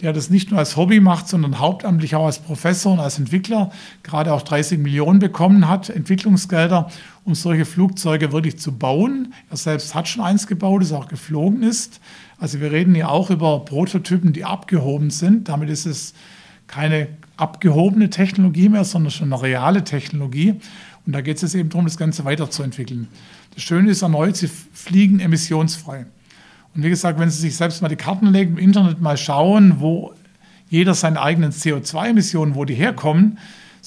der das nicht nur als Hobby macht, sondern hauptamtlich auch als Professor und als Entwickler gerade auch 30 Millionen bekommen hat, Entwicklungsgelder, um solche Flugzeuge wirklich zu bauen. Er selbst hat schon eins gebaut, das auch geflogen ist. Also wir reden hier auch über Prototypen, die abgehoben sind. Damit ist es keine abgehobene Technologie mehr, sondern schon eine reale Technologie. Und da geht es eben darum, das Ganze weiterzuentwickeln. Das Schöne ist erneut, sie fliegen emissionsfrei. Und wie gesagt, wenn Sie sich selbst mal die Karten legen, im Internet mal schauen, wo jeder seine eigenen CO2-Emissionen, wo die herkommen,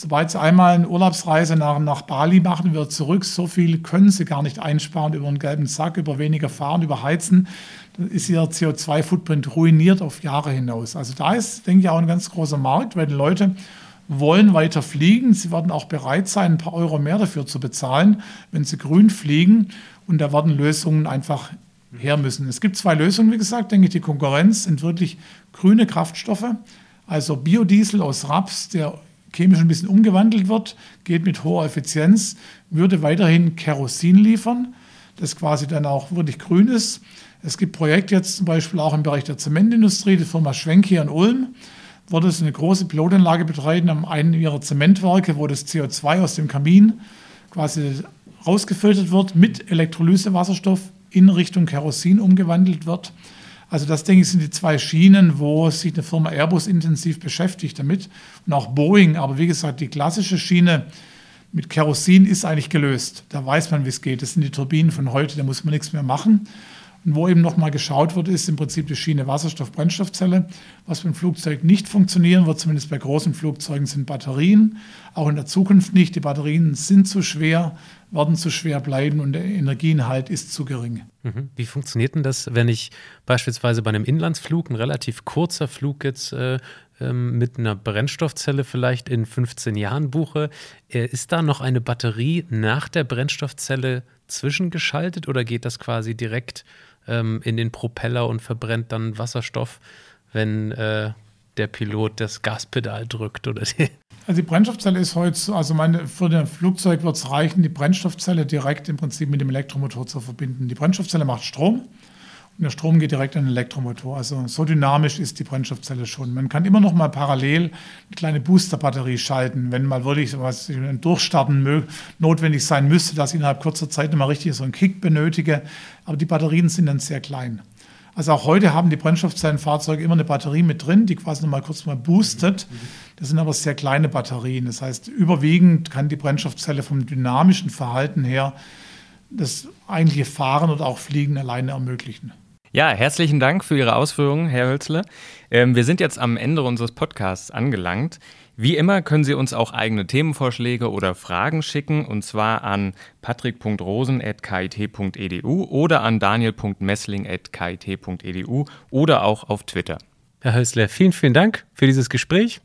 sobald Sie einmal eine Urlaubsreise nach, nach Bali machen, wird zurück, so viel können Sie gar nicht einsparen über einen gelben Sack, über weniger Fahren, über Heizen, dann ist Ihr CO2-Footprint ruiniert auf Jahre hinaus. Also da ist, denke ich, auch ein ganz großer Markt, weil die Leute wollen weiter fliegen. Sie werden auch bereit sein, ein paar Euro mehr dafür zu bezahlen, wenn sie grün fliegen. Und da werden Lösungen einfach her müssen. Es gibt zwei Lösungen, wie gesagt, denke ich. Die Konkurrenz sind wirklich grüne Kraftstoffe, also Biodiesel aus Raps, der chemisch ein bisschen umgewandelt wird, geht mit hoher Effizienz, würde weiterhin Kerosin liefern, das quasi dann auch wirklich grün ist. Es gibt Projekte jetzt zum Beispiel auch im Bereich der Zementindustrie, die Firma Schwenk hier in Ulm, wird es eine große Pilotanlage betreiben am einen ihrer Zementwerke, wo das CO2 aus dem Kamin quasi rausgefiltert wird mit Elektrolysewasserstoff in Richtung Kerosin umgewandelt wird. Also das, denke ich, sind die zwei Schienen, wo sich eine Firma Airbus intensiv beschäftigt damit und auch Boeing. Aber wie gesagt, die klassische Schiene mit Kerosin ist eigentlich gelöst. Da weiß man, wie es geht. Das sind die Turbinen von heute, da muss man nichts mehr machen. Und wo eben nochmal geschaut wird, ist im Prinzip die Schiene Wasserstoff-Brennstoffzelle. Was beim Flugzeug nicht funktionieren wird, zumindest bei großen Flugzeugen, sind Batterien. Auch in der Zukunft nicht. Die Batterien sind zu schwer, werden zu schwer bleiben und der Energieinhalt ist zu gering. Mhm. Wie funktioniert denn das, wenn ich beispielsweise bei einem Inlandsflug, ein relativ kurzer Flug jetzt äh, ähm, mit einer Brennstoffzelle vielleicht in 15 Jahren buche? Äh, ist da noch eine Batterie nach der Brennstoffzelle zwischengeschaltet oder geht das quasi direkt ähm, in den Propeller und verbrennt dann Wasserstoff, wenn äh, der Pilot das Gaspedal drückt oder die also die Brennstoffzelle ist heute, also meine, für das Flugzeug wird es reichen, die Brennstoffzelle direkt im Prinzip mit dem Elektromotor zu verbinden. Die Brennstoffzelle macht Strom und der Strom geht direkt an den Elektromotor. Also so dynamisch ist die Brennstoffzelle schon. Man kann immer noch mal parallel eine kleine Boosterbatterie schalten, wenn mal wirklich ein Durchstarten notwendig sein müsste, dass ich innerhalb kurzer Zeit mal richtig so einen Kick benötige. Aber die Batterien sind dann sehr klein. Also auch heute haben die Brennstoffzellenfahrzeuge immer eine Batterie mit drin, die quasi noch mal kurz mal boostet. Das sind aber sehr kleine Batterien. Das heißt, überwiegend kann die Brennstoffzelle vom dynamischen Verhalten her das eigentliche Fahren oder auch Fliegen alleine ermöglichen. Ja, herzlichen Dank für Ihre Ausführungen, Herr Hölzle. Ähm, wir sind jetzt am Ende unseres Podcasts angelangt. Wie immer können Sie uns auch eigene Themenvorschläge oder Fragen schicken, und zwar an patrick.rosen.kit.edu oder an daniel.messling.kit.edu oder auch auf Twitter. Herr Hölzle, vielen, vielen Dank für dieses Gespräch.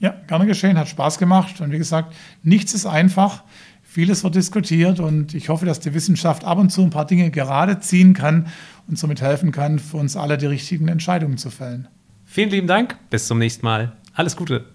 Ja, gerne geschehen, hat Spaß gemacht. Und wie gesagt, nichts ist einfach. Vieles wird diskutiert und ich hoffe, dass die Wissenschaft ab und zu ein paar Dinge gerade ziehen kann und somit helfen kann, für uns alle die richtigen Entscheidungen zu fällen. Vielen lieben Dank. Bis zum nächsten Mal. Alles Gute.